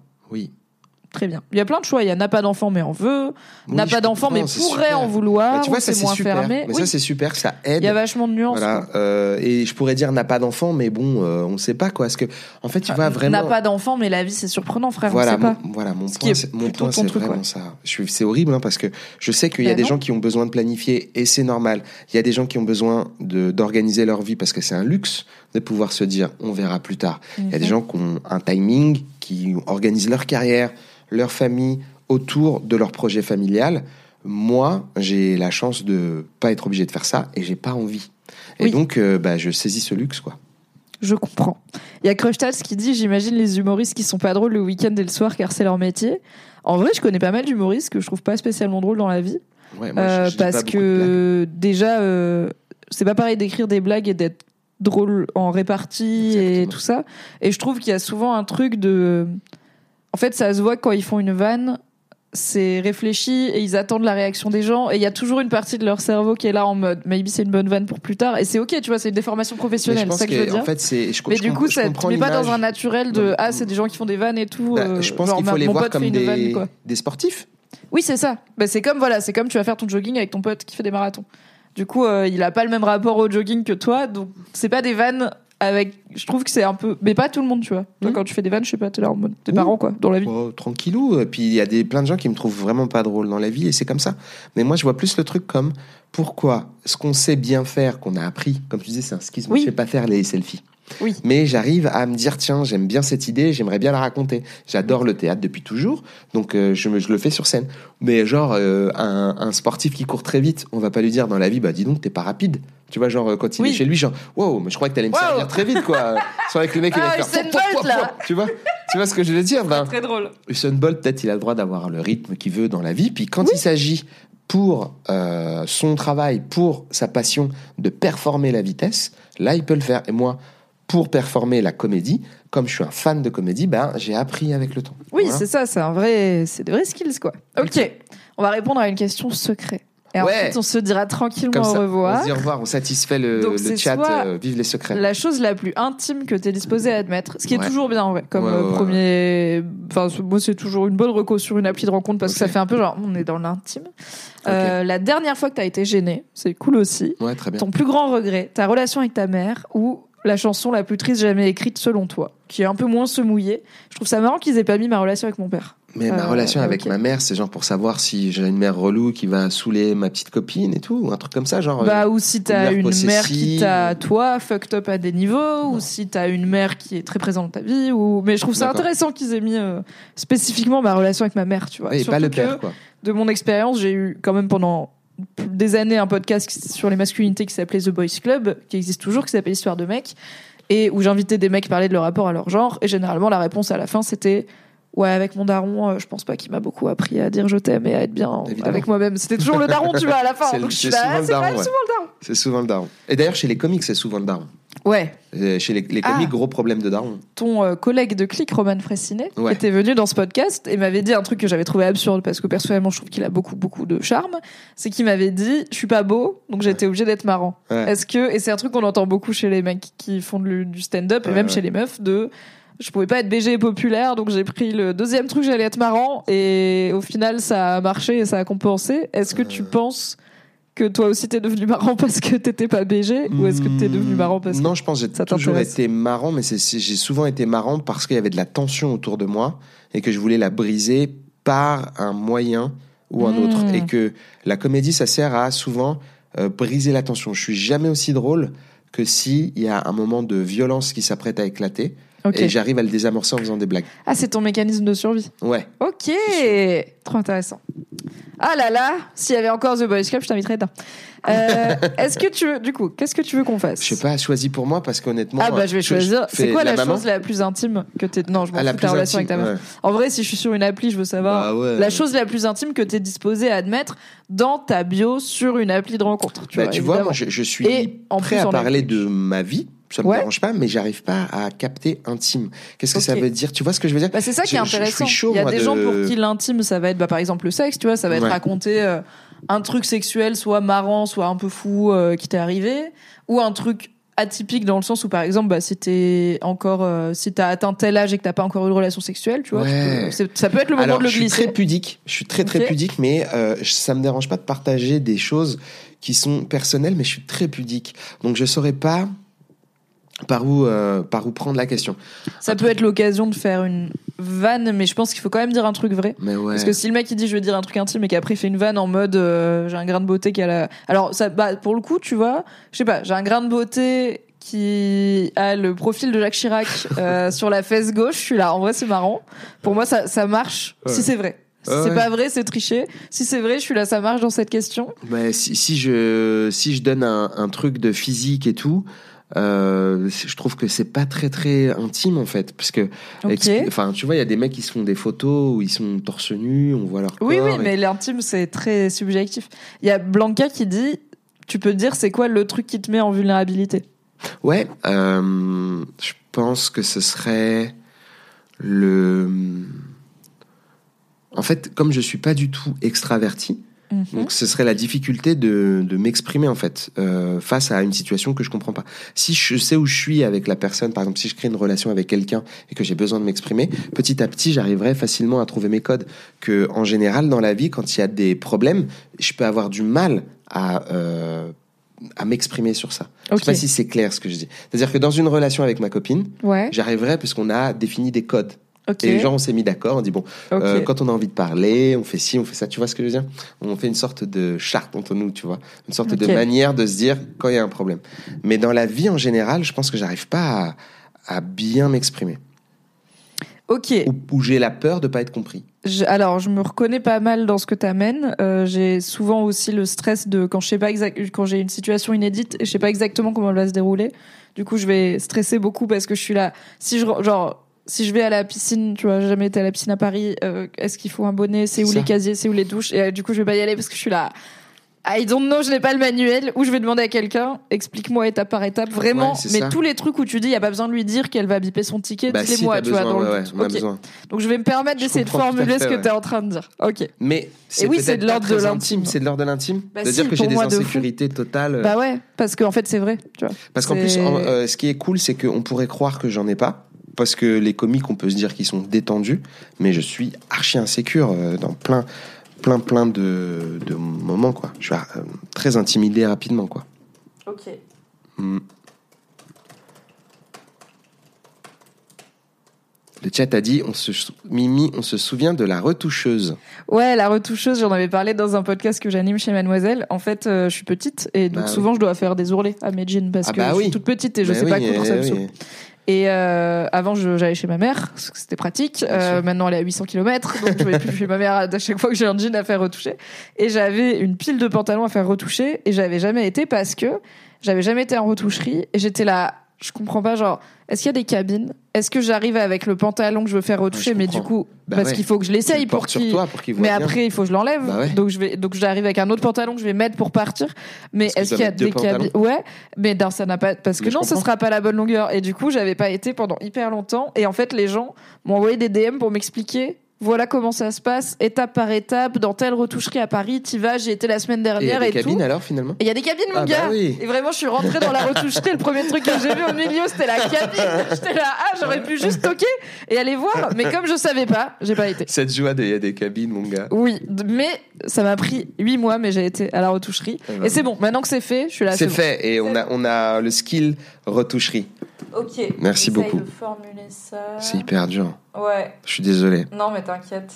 Très bien. Il y a plein de choix. Il y a n'a pas d'enfant mais en veut, Oui, n'a pas d'enfant mais pourrait super. en vouloir. Bah, tu vois, ça c'est moins super. fermé. Mais Oui. ça c'est super, ça aide. Il y a vachement de nuances. Voilà. euh, et je pourrais dire n'a pas d'enfant, mais bon, euh, on sait pas quoi. Parce que, en fait, tu vois vraiment. N'a pas d'enfant mais la vie c'est surprenant frère. voilà, on sait pas. mon, voilà, mon Ce point, est c'est, mon point, c'est truc, vraiment ouais. ça. Je c'est horrible hein, parce que je sais qu'il y a des non. gens qui ont besoin de planifier et c'est normal. Il y a des gens qui ont besoin de, d'organiser leur vie parce que c'est un luxe de pouvoir se dire on verra plus tard. Il y a des Mhm. gens qui ont un timing, qui organisent leur carrière, leur famille autour de leur projet familial. Moi, j'ai la chance de pas être obligé de faire ça et j'ai pas envie. Et Oui. donc, euh, bah, je saisis ce luxe, quoi. Je comprends. Il y a Crushtats qui dit J'imagine les humoristes qui sont pas drôles le week-end et le soir car c'est leur métier. En vrai, je connais pas mal d'humoristes que je trouve pas spécialement drôles dans la vie. Ouais, moi, Euh, je- je parce que déjà, euh, c'est pas pareil d'écrire des blagues et d'être drôle en répartie et tout ça. Et je trouve qu'il y a souvent un truc de. En fait, ça se voit que quand ils font une vanne, c'est réfléchi et ils attendent la réaction des gens et il y a toujours une partie de leur cerveau qui est là en mode maybe c'est une bonne vanne pour plus tard et c'est ok tu vois c'est une déformation professionnelle c'est ça que je veux dire en fait, c'est. je- mais du coup ça te met pas dans un naturel de ah c'est des gens qui font des vannes et tout Bah, euh, je pense qu'il faut les mon voir pote comme des, vanne, quoi. des sportifs. Oui, c'est ça. Bah, c'est comme voilà, c'est comme tu vas faire ton jogging avec ton pote qui fait des marathons. Du coup, euh, il a pas le même rapport au jogging que toi, donc c'est pas des vannes avec. Je trouve que c'est un peu, mais pas tout le monde, tu vois. Toi, Mhm. quand tu fais des vannes, je sais pas, t'es là en mode t'es Oui. marrant quoi, dans la vie. Oh, tranquillou. Et Puis il y a des, plein de gens qui me trouvent vraiment pas drôle dans la vie et c'est comme ça. Mais moi, je vois plus le truc comme pourquoi ce qu'on sait bien faire, qu'on a appris, comme tu disais, c'est un schisme. Oui. Je sais pas faire les selfies. Oui. Mais j'arrive à me dire, tiens, j'aime bien cette idée, j'aimerais bien la raconter. J'adore le théâtre depuis toujours, donc euh, je, me, je le fais sur scène. Mais genre, euh, un, un sportif qui court très vite, on va pas lui dire dans la vie, bah dis donc, t'es pas rapide. Tu vois, genre, quand il Oui. est chez lui, genre, wow, mais je crois que t'allais me Wow. servir très vite, quoi. C'est vrai que le mec, il Ah, va Usain faire. Bolt, là. Tu vois, tu vois ce que je veux dire? Ben, Très drôle. Usain Bolt, peut-être, il a le droit d'avoir le rythme qu'il veut dans la vie. Puis quand il s'agit pour euh, son travail, pour sa passion de performer la vitesse, là, il peut le faire. Et moi, pour performer la comédie, comme je suis un fan de comédie, ben, j'ai appris avec le temps. Oui, Voilà. c'est ça, c'est un vrai, c'est des vrais skills quoi. Ok, on va répondre à une question secrète. Et Ouais. ensuite, on se dira tranquillement ça, au revoir. on se dit au revoir, on satisfait le, Donc, le c'est chat, euh, vive les secrets. La chose la plus intime que tu es disposé à admettre, ce qui est toujours bien en vrai, comme Ouais, premier. Enfin, moi, c'est toujours une bonne reco sur une appli de rencontre parce que ça fait un peu genre, on est dans l'intime. Euh, la dernière fois que tu as été gêné, c'est cool aussi. Ouais, très bien. Ton plus grand regret, ta relation avec ta mère ou la chanson la plus triste jamais écrite selon toi, qui est un peu moins se mouiller. Je trouve ça marrant qu'ils aient pas mis ma relation avec mon père. Mais ma Euh, relation avec ma mère, c'est genre pour savoir si j'ai une mère relou qui va saouler ma petite copine et tout, ou un truc comme ça, genre. Bah, euh, ou si t'as une une mère qui t'a, toi, fucked up à des niveaux, ou si t'as une mère qui est très présente dans ta vie, ou... Mais je trouve ça intéressant qu'ils aient mis euh, spécifiquement ma relation avec ma mère, tu vois. et Surtout pas le que, père, quoi. de mon expérience, j'ai eu quand même pendant des années un podcast sur les masculinités qui s'appelait The Boys Club, qui existe toujours, qui s'appelle Histoire de mecs, et où j'invitais des mecs parler de leur rapport à leur genre, et généralement la réponse à la fin c'était Ouais, avec mon daron, euh, je pense pas qu'il m'a beaucoup appris à dire je t'aime et à être bien Évidemment. avec moi-même. C'était toujours le daron, tu vois, à la fin. C'est souvent ah, ouais. souvent le daron. C'est souvent le daron. Et d'ailleurs, chez les comics, c'est souvent le daron. Ouais, Euh, Chez les, les Ah. comics, gros problème de daron. ton euh, collègue de clic, Roman Fressinet, Ouais. était venu dans ce podcast et m'avait dit un truc que j'avais trouvé absurde parce que personnellement je trouve qu'il a beaucoup beaucoup de charme. C'est qu'il m'avais dit je suis pas beau donc j'étais obligé d'être marrant. Ouais. Est-ce que et c'est un truc qu'on entend beaucoup chez les mecs qui font du, du stand-up et même chez les meufs de je pouvais pas être BG et populaire donc j'ai pris le deuxième truc j'allais être marrant et au final ça a marché et ça a compensé. Est-ce que tu penses que toi aussi t'es devenu marrant parce que t'étais pas BG ou est-ce que t'es devenu marrant parce que Non, je pense que j'ai toujours été marrant, mais j'ai souvent été marrant parce qu'il y avait de la tension autour de moi et que je voulais la briser par un moyen ou un Mm. autre. Et que la comédie, ça sert à souvent euh, briser la tension. Je suis jamais aussi drôle que s'il y a un moment de violence qui s'apprête à éclater et j'arrive à le désamorcer en faisant des blagues. Ah c'est ton mécanisme de survie. Ouais. Ok, trop intéressant. Ah là là, s'il y avait encore The Boys Club, je t'inviterais dedans. Euh, Est-ce que tu veux, du coup, qu'est-ce que tu veux qu'on fasse? Je sais pas, choisis pour moi parce qu'honnêtement. Ah bah je vais choisir. fais C'est quoi la, chose la plus intime que t'es Non, je m'en Ah, fous de ta relation intime, avec ta mère. ouais. En vrai, si je suis sur une appli, je veux savoir Bah ouais. la chose la plus intime que t'es disposé à admettre dans ta bio sur une appli de rencontre. Tu Bah, vois, tu vois, moi, je, je suis Et en prêt à parler de ma vie. Ça me Ouais. dérange pas, mais j'arrive pas à capter intime. Qu'est-ce que ça veut dire? Tu vois ce que je veux dire? Bah, c'est ça qui est Je- je intéressant. chaud, Il y a moi, des de- gens pour qui l'intime, ça va être, bah, par exemple, le sexe, tu vois, ça va être Ouais. raconter euh, un truc sexuel, soit marrant, soit un peu fou, euh, qui t'est arrivé, ou un truc atypique dans le sens où, par exemple, bah, si t'es encore, euh, si t'as atteint tel âge et que t'as pas encore eu de relation sexuelle, tu vois, tu peux- ça peut être le moment Alors, de le je suis glisser. très pudique. Je suis très très pudique, mais euh, ça me dérange pas de partager des choses qui sont personnelles, mais je suis très pudique. Donc je saurais pas par où euh, par où prendre la question. Ça peut être l'occasion de faire une vanne, mais je pense qu'il faut quand même dire un truc vrai. Mais ouais. Parce que si le mec il dit je veux dire un truc intime et qu'après il fait une vanne en mode euh, j'ai un grain de beauté qui a la. Alors ça, bah, pour le coup, tu vois, je sais pas, j'ai un grain de beauté qui a le profil de Jacques Chirac euh, sur la fesse gauche. Je suis là, en vrai c'est marrant. Pour moi ça, ça marche Ouais. si c'est vrai. Si Ouais, c'est pas vrai, c'est tricher. Si c'est vrai, je suis là, ça marche dans cette question. Mais si, si je si je donne un, un truc de physique et tout. Euh, je trouve que c'est pas très très intime en fait parce que enfin tu vois il y a des mecs qui se font des photos où ils sont torse nu on voit leur Oui, corps oui, et- mais l'intime c'est très subjectif. Il y a Blanca qui dit tu peux dire c'est quoi le truc qui te met en vulnérabilité? Ouais, euh, je pense que ce serait le En fait, comme je suis pas du tout extraverti, Mhm. donc ce serait la difficulté de, de m'exprimer en fait euh, face à une situation que je comprends pas. Si je sais où je suis avec la personne, par exemple, si je crée une relation avec quelqu'un et que j'ai besoin de m'exprimer, petit à petit, j'arriverai facilement à trouver mes codes. Que en général, dans la vie, quand il y a des problèmes, je peux avoir du mal à euh, à m'exprimer sur ça. Je sais pas si c'est clair ce que je dis. C'est-à-dire que dans une relation avec ma copine, Ouais. j'arriverai parce qu'on a défini des codes. Ok. Et les gens, on s'est mis d'accord, on dit bon, euh, quand on a envie de parler, on fait ci, on fait ça. Tu vois ce que je veux dire? On fait une sorte de charte entre nous, tu vois, une sorte de manière de se dire quand il y a un problème. Mais dans la vie en général, je pense que j'arrive pas à, à bien m'exprimer, Ok. ou, ou j'ai la peur de pas être compris. Je- alors, je me reconnais pas mal dans ce que t'amènes. Euh, j'ai souvent aussi le stress de quand je sais pas exact, quand j'ai une situation inédite et je sais pas exactement comment elle va se dérouler. Du coup, je vais stresser beaucoup parce que je suis là. Si je re- genre si je vais à la piscine, tu vois, j'ai jamais été à la piscine à Paris. euh, Est-ce qu'il faut un bonnet C'est où les casiers C'est où les douches Et euh, du coup, je vais pas y aller parce que je suis là. I don't know, je n'ai pas le manuel. Ou je vais demander à quelqu'un, explique-moi étape par étape, vraiment. Ouais, mais ça. tous les trucs où tu dis, il y a pas besoin de lui dire qu'elle va biper son ticket, Bah dis-les-moi, tu vois. Dans ouais, le ouais. Donc je vais me permettre d'essayer de formuler fait, ce que tu es en train de dire. Ok. Mais c'est oui, c'est de l'ordre de l'intime. intime. C'est de l'ordre de l'intime. Bah de si, dire que j'ai des de insécurités totales. euh, Bah ouais, parce qu'en fait c'est vrai, tu vois. Parce qu'en plus, en- euh, ce qui est cool, c'est qu'on pourrait croire que j'en ai pas. Parce que les comiques, on peut se dire qu'ils sont détendus, mais je suis archi insécure euh, dans plein, plein, plein de, de moments, quoi. Je suis euh, très intimidé rapidement, quoi. Ok. Mm. Le chat a dit, on se, Mimi, on se souvient de la retoucheuse. Ouais, la retoucheuse, j'en avais parlé dans un podcast que j'anime chez Mademoiselle. En fait, euh, je suis petite et donc Bah oui. souvent je dois faire des ourlets à mes jeans parce Ah que bah je suis toute petite et je Mais sais pas oui, coudre, ça me eh. Et euh, avant, je- j'allais chez ma mère, parce que c'était pratique. Euh, maintenant, elle est à 800 km, donc je vais plus chez ma mère à à chaque fois que j'ai un jean à faire retoucher. Et j'avais une pile de pantalons à faire retoucher, et j'avais jamais été parce que j'avais jamais été en retoucherie, et j'étais là, je comprends pas, genre, est-ce qu'il y a des cabines? Est-ce que j'arrive avec le pantalon que je veux faire retoucher, mais du coup, Bah parce ouais. qu'il faut que je l'essaye pour qu'il... Mais bien. après, il faut que je l'enlève. Bah ouais. Donc je vais, donc j'arrive avec un autre pantalon que je vais mettre pour partir. Mais est-ce qu'il y a des cabines? Ouais, mais non, ça n'a pas, parce que Mais non, ce sera pas la bonne longueur. Et du coup, j'avais pas été pendant hyper longtemps. Et en fait, les gens m'ont envoyé des DM pour m'expliquer. Voilà comment ça se passe, étape par étape, dans telle retoucherie à Paris, t'y vas, j'y étais la semaine Et il y a dernière des et, cabines alors finalement Et il y a des cabines, mon Ah bah gars. oui. Et vraiment, je suis rentrée dans la retoucherie. Le premier truc que j'ai vu au milieu, c'était la cabine. J'étais là, ah, j'aurais pu juste toquer et aller voir. Mais comme je savais pas, j'ai pas été. Cette joie de il y a des cabines, mon gars. Oui, mais ça m'a pris huit mois, mais j'ai été à la retoucherie. Ah bah et c'est bon, maintenant que c'est fait, je suis là. C'est bon. fait et on a, on a le skill retoucherie. Ok. Merci beaucoup. de formuler ça. C'est hyper dur. Ouais. Je suis désolé. Non, mais t'inquiète.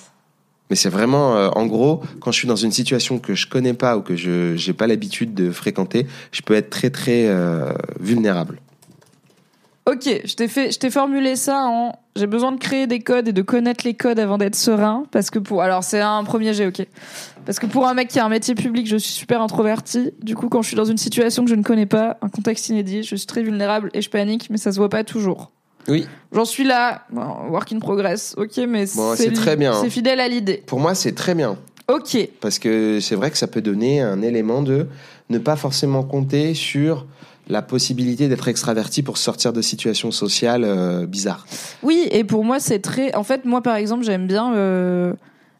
Mais c'est vraiment, euh, en gros, quand je suis dans une situation que je connais pas ou que je j'ai pas l'habitude de fréquenter, je peux être très très euh, vulnérable. Ok, je t'ai fait, je t'ai formulé ça en. J'ai besoin de créer des codes et de connaître les codes avant d'être serein, parce que pour. Alors c'est un premier jet, ok. Parce que pour un mec qui a un métier public, je suis super introverti. Du coup, quand je suis dans une situation que je ne connais pas, un contexte inédit, je suis très vulnérable et je panique, mais ça se voit pas toujours. Oui, J'en suis là, bon, work in progress, ok, mais Bon, c'est très bien, hein. C'est fidèle à l'idée. pour moi c'est très bien Ok. parce que c'est vrai que ça peut donner un élément de ne pas forcément compter sur la possibilité d'être extraverti pour sortir de situations sociales euh, bizarres. Oui, et pour moi, c'est très. En fait, moi, par exemple, j'aime bien. euh,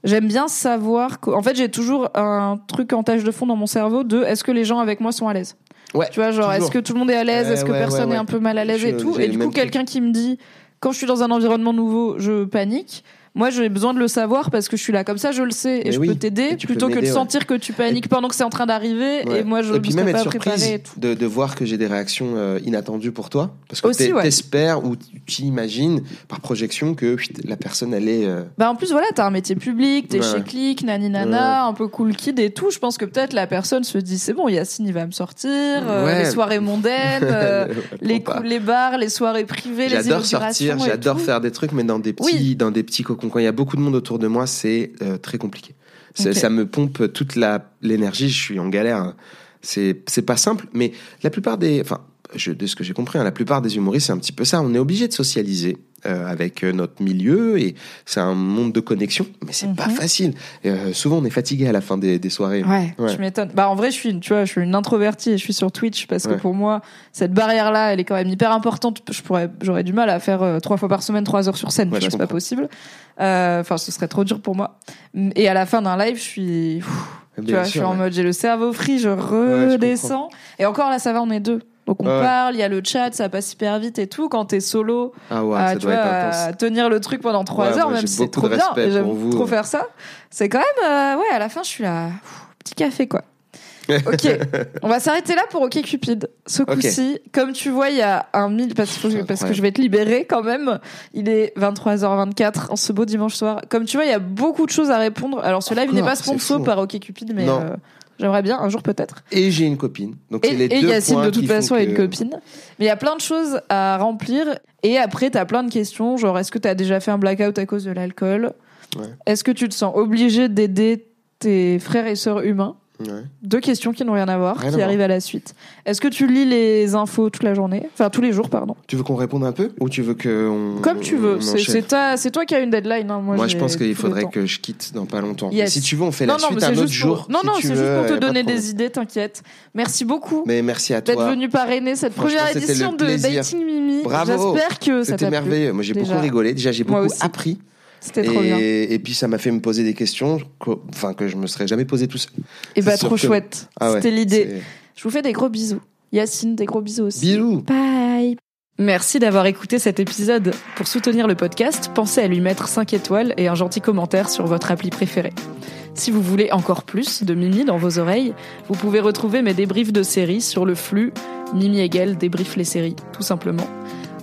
J'aime bien savoir. En fait, j'ai toujours un truc en tâche de fond dans mon cerveau de est-ce que les gens avec moi sont à l'aise? Ouais. Tu vois, genre, est-ce que tout le monde est à l'aise? Est-ce que ouais, personne ouais, est un peu mal à l'aise et tout? Et du coup, quelqu'un qui me dit quand je suis dans un environnement nouveau, je panique. Moi, j'ai besoin de le savoir parce que je suis là comme ça, je le sais et Mais je oui, peux t'aider plutôt que de ouais. sentir que tu paniques pendant que c'est en train d'arriver Ouais. et moi je et ne puis même pas être surprise de, de voir que j'ai des réactions euh, inattendues pour toi parce que Aussi, t'es- ouais. t'espères ou tu imagines par projection que la personne elle est euh, Bah en plus voilà, t'as un métier public, t'es chez Click, nani nana, un peu cool kid et tout. Je pense que peut-être la personne se dit c'est bon, Yacine il va me sortir, euh, les soirées mondaines, les, bars, les soirées privées, les J'adore sortir, j'adore faire des trucs, mais dans des petits, dans des petits cocons. Quand il y a beaucoup de monde autour de moi, c'est euh, très compliqué. Ça me pompe toute l'énergie. Je suis en galère. hein. C'est c'est pas simple, mais la plupart des, enfin, je, de ce que j'ai compris, hein, la plupart des humoristes, c'est un petit peu ça. On est obligé de socialiser euh, avec euh, notre milieu et c'est un monde de connexion, mais c'est pas Mhm. facile. Euh, souvent, on est fatigué à la fin des, des soirées. Ouais, Ouais. je m'étonne. Bah en vrai, je suis, une- tu vois, je suis une introvertie et je suis sur Twitch parce que Ouais. pour moi, cette barrière-là, elle est quand même hyper importante. Je pourrais, j'aurais du mal à faire euh, trois fois par semaine, trois heures sur scène. Ouais, tu c'est pas possible. Euh, Enfin, ce serait trop dur pour moi. Et à la fin d'un live, je suis, tu Bien vois, je suis en mode, j'ai le cerveau free, je je redescends. et encore là, ça va, on est deux. Donc on Ouais, parle, il y a le chat, ça passe hyper vite et tout. Quand t'es solo, Ah ouais, à, ça tu vois, à tenir le truc pendant trois Ouais, heures, même si c'est trop bien, j'aime trop faire ça. C'est quand même, euh, ouais, à la fin, je suis là, pff, petit café quoi. Ok, on va s'arrêter là pour OK Cupid. Ce coup-ci, comme tu vois, il y a un mille parce, que- parce que je vais te libérer quand même. Il est 23h24 en ce beau dimanche soir. Comme tu vois, il y a beaucoup de choses à répondre. Alors ce live n'est pas sponsor par OK Cupid, mais euh, j'aimerais bien un jour peut-être. Et j'ai une copine. Donc Et, c'est les et deux Yacine, points de toute façon, a une copine. Mais il y a plein de choses à remplir. Et après, t'as plein de questions. Genre, est-ce que t'as déjà fait un blackout à cause de l'alcool? Ouais. Est-ce que tu te sens obligé d'aider tes frères et sœurs humains? Ouais. Deux questions qui n'ont rien à voir, Rien à qui voir. arrivent à la suite. Est-ce que tu lis les infos toute la journée? Enfin, tous les jours, pardon. Tu veux qu'on réponde un peu? Ou tu veux que on Comme tu veux. C'est ta- toi qui as une deadline. hein. Moi, Moi, je pense qu'il faudrait que je quitte dans pas longtemps. Yes. Si tu veux, on fait Non, la non, suite un autre pour- jour. Non, si non, c'est juste pour te de donner des idées, t'inquiète. Merci beaucoup Mais merci à d'être venu parrainer cette première édition de. Dating Mimi. Bravo. J'espère que ça C'était t'a merveilleux. Moi, j'ai beaucoup rigolé. Déjà, j'ai beaucoup appris. C'était trop bien. Et, puis, ça m'a fait me poser des questions, qu'au- enfin, que je me serais jamais posé tout seul. Et bah, trop que- chouette. Ah ouais, C'était l'idée. Je vous fais des gros bisous. Yacine, des gros bisous aussi. Bisous. Bye. Merci d'avoir écouté cet épisode. Pour soutenir le podcast, pensez à lui mettre 5 étoiles et un gentil commentaire sur votre appli préférée. Si vous voulez encore plus de Mimi dans vos oreilles, vous pouvez retrouver mes débriefs de séries sur le flux Mimi Hegel débrief les séries, tout simplement.